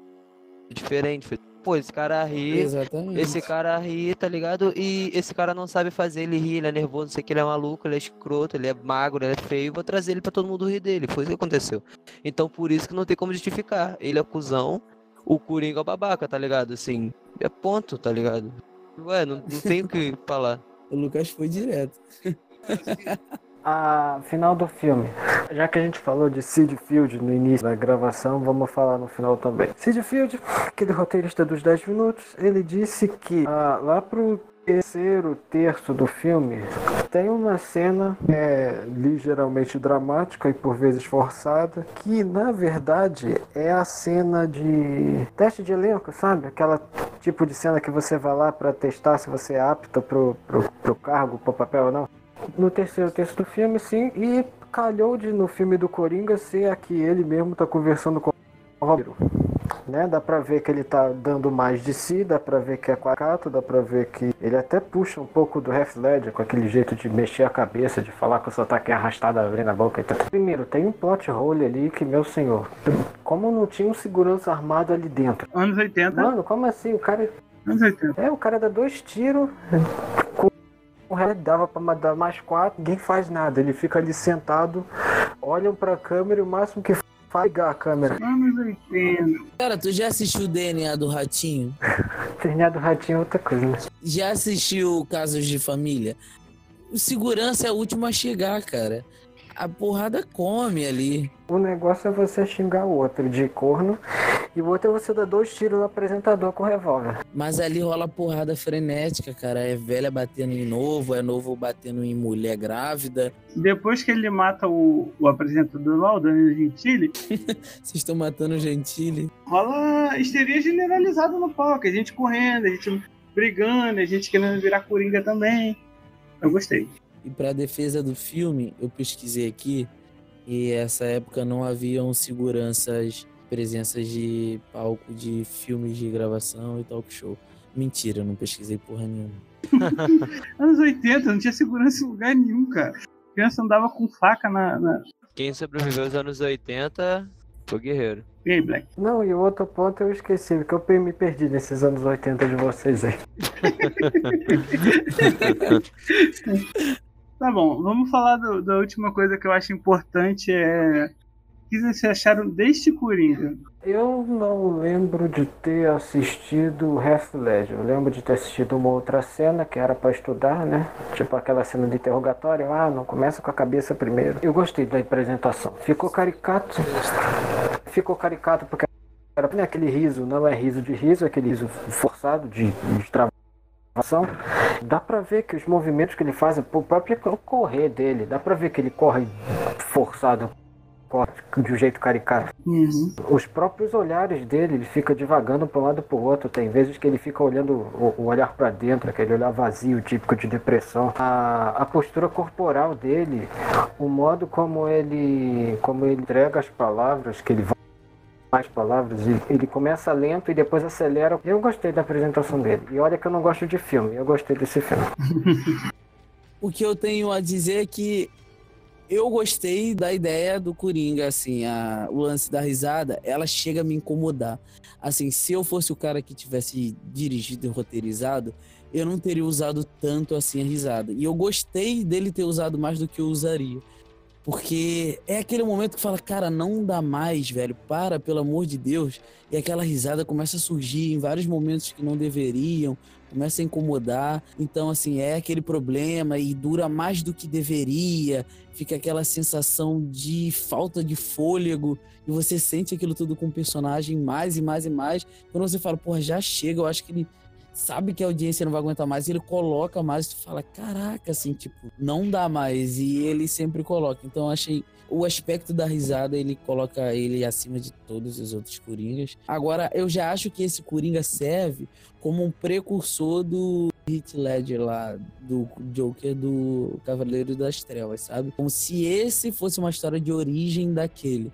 diferente. Foi, pô, esse cara ri, Exatamente. esse cara ri, tá ligado? E esse cara não sabe fazer, ele ri, ele é nervoso, não sei o que, ele é maluco, ele é escroto, ele é magro, ele é feio, vou trazer ele pra todo mundo rir dele. Foi isso que aconteceu. Então por isso que não tem como justificar. Ele é cuzão, o Coringa é o babaca, tá ligado? Assim, é ponto, tá ligado? Ué, não, não tem o que falar. O Lucas foi direto. a final do filme. Já que a gente falou de Sid Field no início da gravação, vamos falar no final também. Sid Field, aquele roteirista dos 10 minutos, ele disse que ah, lá pro terceiro terço do filme tem uma cena é, ligeiramente dramática e por vezes forçada, que na verdade é a cena de teste de elenco, sabe? Aquela tipo de cena que você vai lá pra testar se você é apto pro, pro, pro cargo, pro papel ou não no terceiro texto do filme, sim, e calhou de no filme do Coringa ser aqui ele mesmo tá conversando com o Romero. Né? Dá pra ver que ele tá dando mais de si, dá pra ver que é quacato, dá pra ver que ele até puxa um pouco do Half Ledger com aquele jeito de mexer a cabeça, de falar com o sotaque arrastado abrindo a boca e tal. Primeiro, tem um plot hole ali que, meu senhor, como não tinha um segurança armado ali dentro? Anos 80. Mano, como assim? O cara Anos 80. É, o cara dá dois tiros, com o resto dava pra dar mais quatro, ninguém faz nada. Ele fica ali sentado, olham pra câmera e o máximo que faz é ligar a câmera. 80. Cara, tu já assistiu o DNA do Ratinho? Terminar do ratinho é outra coisa, né? Já assistiu Casos de Família? O segurança é o último a chegar, cara. A porrada come ali. O negócio é você xingar o outro de corno e o outro é você dar dois tiros no apresentador com revólver. Mas ali rola porrada frenética, cara. É velha batendo em novo, é novo batendo em mulher grávida. Depois que ele mata o, o apresentador lá, o Danilo Gentili, Vocês estão matando o Gentili. rola histeria generalizada no palco. A gente correndo, a gente brigando, a gente querendo virar coringa também. Eu gostei. E pra defesa do filme, eu pesquisei aqui e essa época não haviam seguranças, presenças de palco de filmes de gravação e talk show. Mentira, eu não pesquisei porra nenhuma. Anos 80, não tinha segurança em lugar nenhum, cara. A criança andava com faca na. na... Quem sobreviveu aos anos 80 foi guerreiro. E aí, Black? Não, e o outro ponto eu esqueci, porque eu me perdi nesses anos 80 de vocês aí. Tá bom, vamos falar do- da última coisa que eu acho importante é. O que vocês acharam deste Coringa? Eu não lembro de ter assistido Heath Ledger. Eu lembro de ter assistido uma outra cena que era pra estudar, né? Tipo aquela cena de interrogatório. Ah, não começa com a cabeça primeiro. Eu gostei da apresentação. Ficou caricato. Ficou caricato porque era né, aquele riso, não é riso de riso, é aquele riso forçado de, de travação. Dá pra ver que os movimentos que ele faz, o próprio correr dele, dá pra ver que ele corre forçado, corre de um jeito caricato. Uhum. Os próprios olhares dele, ele fica divagando para um lado para o outro. Tem vezes que ele fica olhando o, o olhar para dentro, aquele olhar vazio, típico de depressão. A, a postura corporal dele, o modo como ele, como ele entrega as palavras, que ele vai as palavras, e ele começa lento e depois acelera. Eu gostei da apresentação dele. E olha que eu não gosto de filme, eu gostei desse filme. O que eu tenho a dizer é que eu gostei da ideia do Coringa, assim, a, o lance da risada, ela chega a me incomodar. Assim, se eu fosse o cara que tivesse dirigido e roteirizado, eu não teria usado tanto assim a risada. E eu gostei dele ter usado mais do que eu usaria. Porque é aquele momento que fala, cara, não dá mais, velho, para, pelo amor de Deus. E aquela risada começa a surgir em vários momentos que não deveriam, começa a incomodar. Então, assim, é aquele problema e dura mais do que deveria. Fica aquela sensação de falta de fôlego e você sente aquilo tudo com o personagem mais e mais e mais. Quando você fala, porra, já chega, eu acho que ele sabe que a audiência não vai aguentar mais, ele coloca mais, tu fala, caraca, assim, tipo, não dá mais. E ele sempre coloca. Então, achei o aspecto da risada, ele coloca ele acima de todos os outros Coringas. Agora, eu já acho que esse Coringa serve como um precursor do Heath Ledger lá, do Joker do Cavaleiro das Trevas, sabe? Como se esse fosse uma história de origem daquele.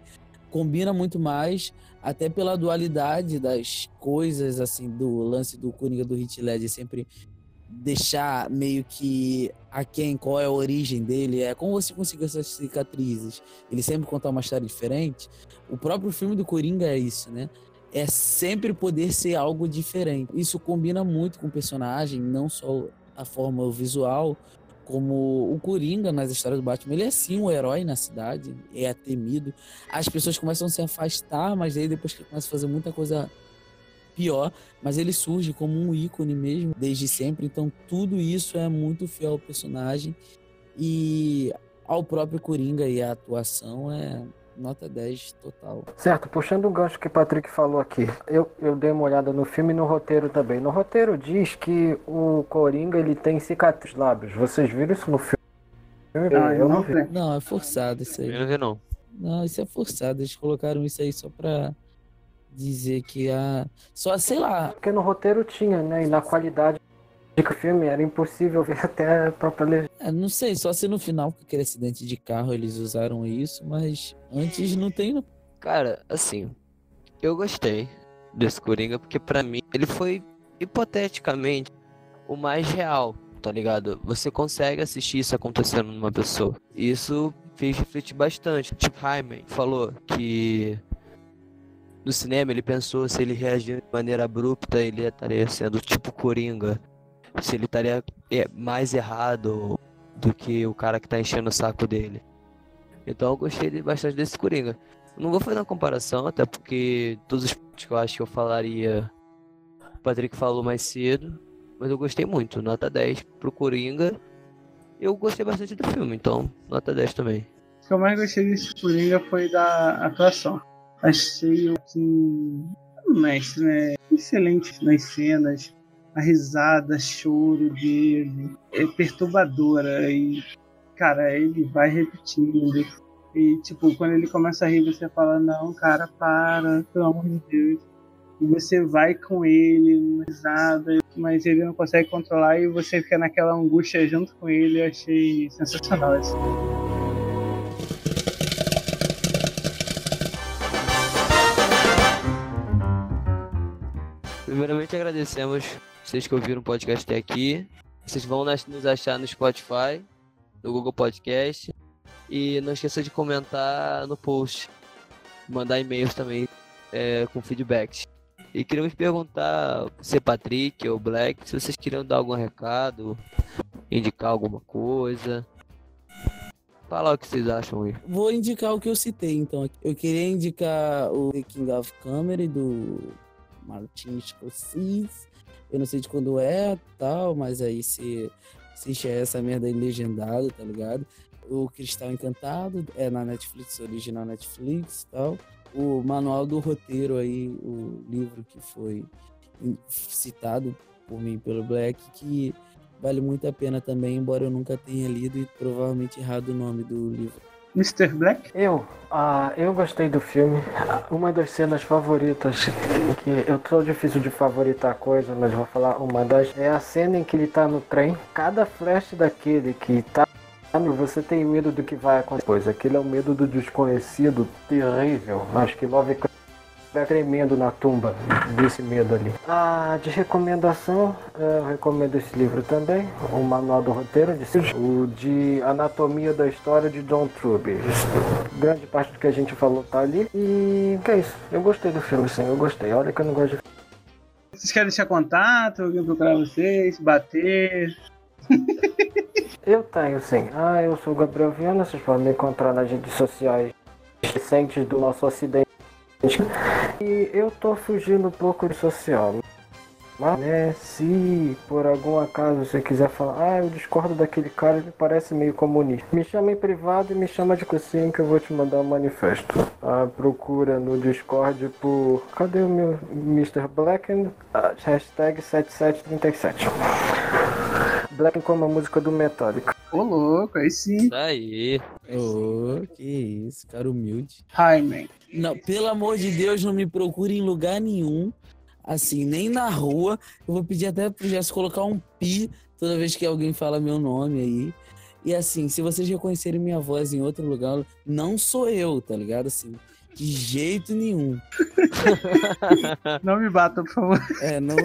Combina muito mais, até pela dualidade das coisas, assim, do lance do Coringa do Heath Ledger sempre deixar meio que a quem, qual é a origem dele, é como você conseguiu essas cicatrizes. Ele sempre contar uma história diferente. O próprio filme do Coringa é isso, né? É sempre poder ser algo diferente. Isso combina muito com o personagem, não só a forma visual, como o Coringa nas histórias do Batman. Ele é sim um herói na cidade, é temido. As pessoas começam a se afastar, mas aí depois que começa a fazer muita coisa pior, mas ele surge como um ícone mesmo, desde sempre. Então, tudo isso é muito fiel ao personagem e ao próprio Coringa e a atuação é nota 10 total. Certo, puxando o gancho que o Patrick falou aqui, eu, eu dei uma olhada no filme e no roteiro também. No roteiro diz que o Coringa ele tem cicatriz lábios. Vocês viram isso no filme? Ah, eu não vi. sei. Não, é forçado isso aí. Eu não vi não. Não, isso é forçado. Eles colocaram isso aí só pra dizer que a. Só, sei lá. Porque no roteiro tinha, né? E na qualidade do filme era impossível ver até a própria legenda. é, não sei, só se no final, com aquele acidente de carro, eles usaram isso, mas antes não tem. não. Cara, assim, eu gostei desse Coringa porque pra mim ele foi hipoteticamente o mais real, tá ligado? Você consegue assistir isso acontecendo numa pessoa. Isso fez refletir bastante. Tipo, Hyman falou que no cinema ele pensou se ele reagir de maneira abrupta, ele estaria sendo tipo Coringa. Se ele estaria é, mais errado do que o cara que tá enchendo o saco dele. Então eu gostei bastante desse Coringa. Não vou fazer uma comparação, até porque todos os pontos que eu acho que eu falaria, o Patrick falou mais cedo. Mas eu gostei muito, nota 10 pro Coringa. Eu gostei bastante do filme, então nota 10 também. O que eu mais gostei desse Coringa foi da atuação. Achei assim. Mestre, né? Excelente nas cenas. A risada, choro dele. É perturbadora. E, cara, ele vai repetindo. E, tipo, quando ele começa a rir, você fala: Não, cara, para, pelo amor de Deus. E você vai com ele, risada, mas ele não consegue controlar e você fica naquela angústia junto com ele. Eu achei sensacional isso. Primeiramente agradecemos vocês que ouviram o podcast até aqui. Vocês vão nos achar no Spotify, no Google Podcast. E não esqueça de comentar no post. Mandar e-mails também é, com feedbacks. E queríamos perguntar se Patrick ou Black, se vocês queriam dar algum recado, indicar alguma coisa. Fala o que vocês acham aí. Vou indicar o que eu citei, então. Eu queria indicar o The King of Comedy do Martin Scorsese. Eu não sei de quando é, tal, mas aí se assiste essa merda aí legendado, tá ligado? O Cristal Encantado é na Netflix, original Netflix tal. O manual do roteiro aí, o livro que foi citado por mim pelo Black, que vale muito a pena também, embora eu nunca tenha lido e provavelmente errado o nome do livro. Mr. Black? Eu, ah, eu gostei do filme. Uma das cenas favoritas, que eu tô difícil de favoritar coisa, mas vou falar uma das, é a cena em que ele tá no trem. Cada flash daquele que tá você tem medo do que vai acontecer. Pois aquele é o medo do desconhecido terrível. Acho que Lovecraft tremendo na tumba desse medo ali. Ah, de recomendação, eu recomendo esse livro também, o Manual do Roteiro, de o de Anatomia da História de John Truby. Grande parte do que a gente falou tá ali. E que é isso, eu gostei do filme, sim, eu gostei. Olha que eu não gosto de Vocês querem deixar contato? Alguém procurar vocês? Bater? eu tenho sim. Ah, eu sou o Gabriel Viana, vocês podem me encontrar nas redes sociais recentes do nosso ocidente e eu tô fugindo um pouco de social. Mas, né, se por algum acaso você quiser falar, ah, eu discordo daquele cara, ele parece meio comunista. Me chama em privado e me chama de cocinho que eu vou te mandar um manifesto. Ah, procura no Discord por. Cadê o meu Mr. Blacken? Ah, hashtag 7737. Blacken como a música do Metallica. Ô, louco, aí sim. Isso aí. Ô, oh, que isso, cara humilde. Hi, man. Não, pelo amor de Deus, não me procure em lugar nenhum. Assim, nem na rua. Eu vou pedir até pro Jess colocar um pi toda vez que alguém fala meu nome aí. E assim, se vocês reconhecerem minha voz em outro lugar, não sou eu, tá ligado? Assim, de jeito nenhum. não me batam, por favor. É, não,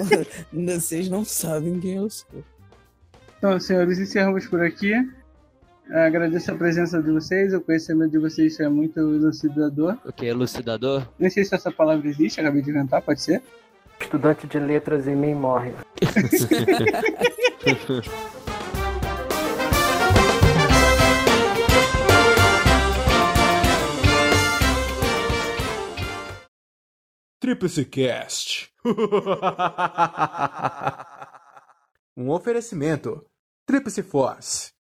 vocês não sabem quem eu sou. Então, senhores, encerramos por aqui. Agradeço a presença de vocês, o conhecimento de vocês é muito elucidador. O que? Elucidador? Não sei se essa palavra existe, acabei de inventar, pode ser? Estudante de letras em mim morre. Tríplice Cast. um oferecimento. Tríplice Force.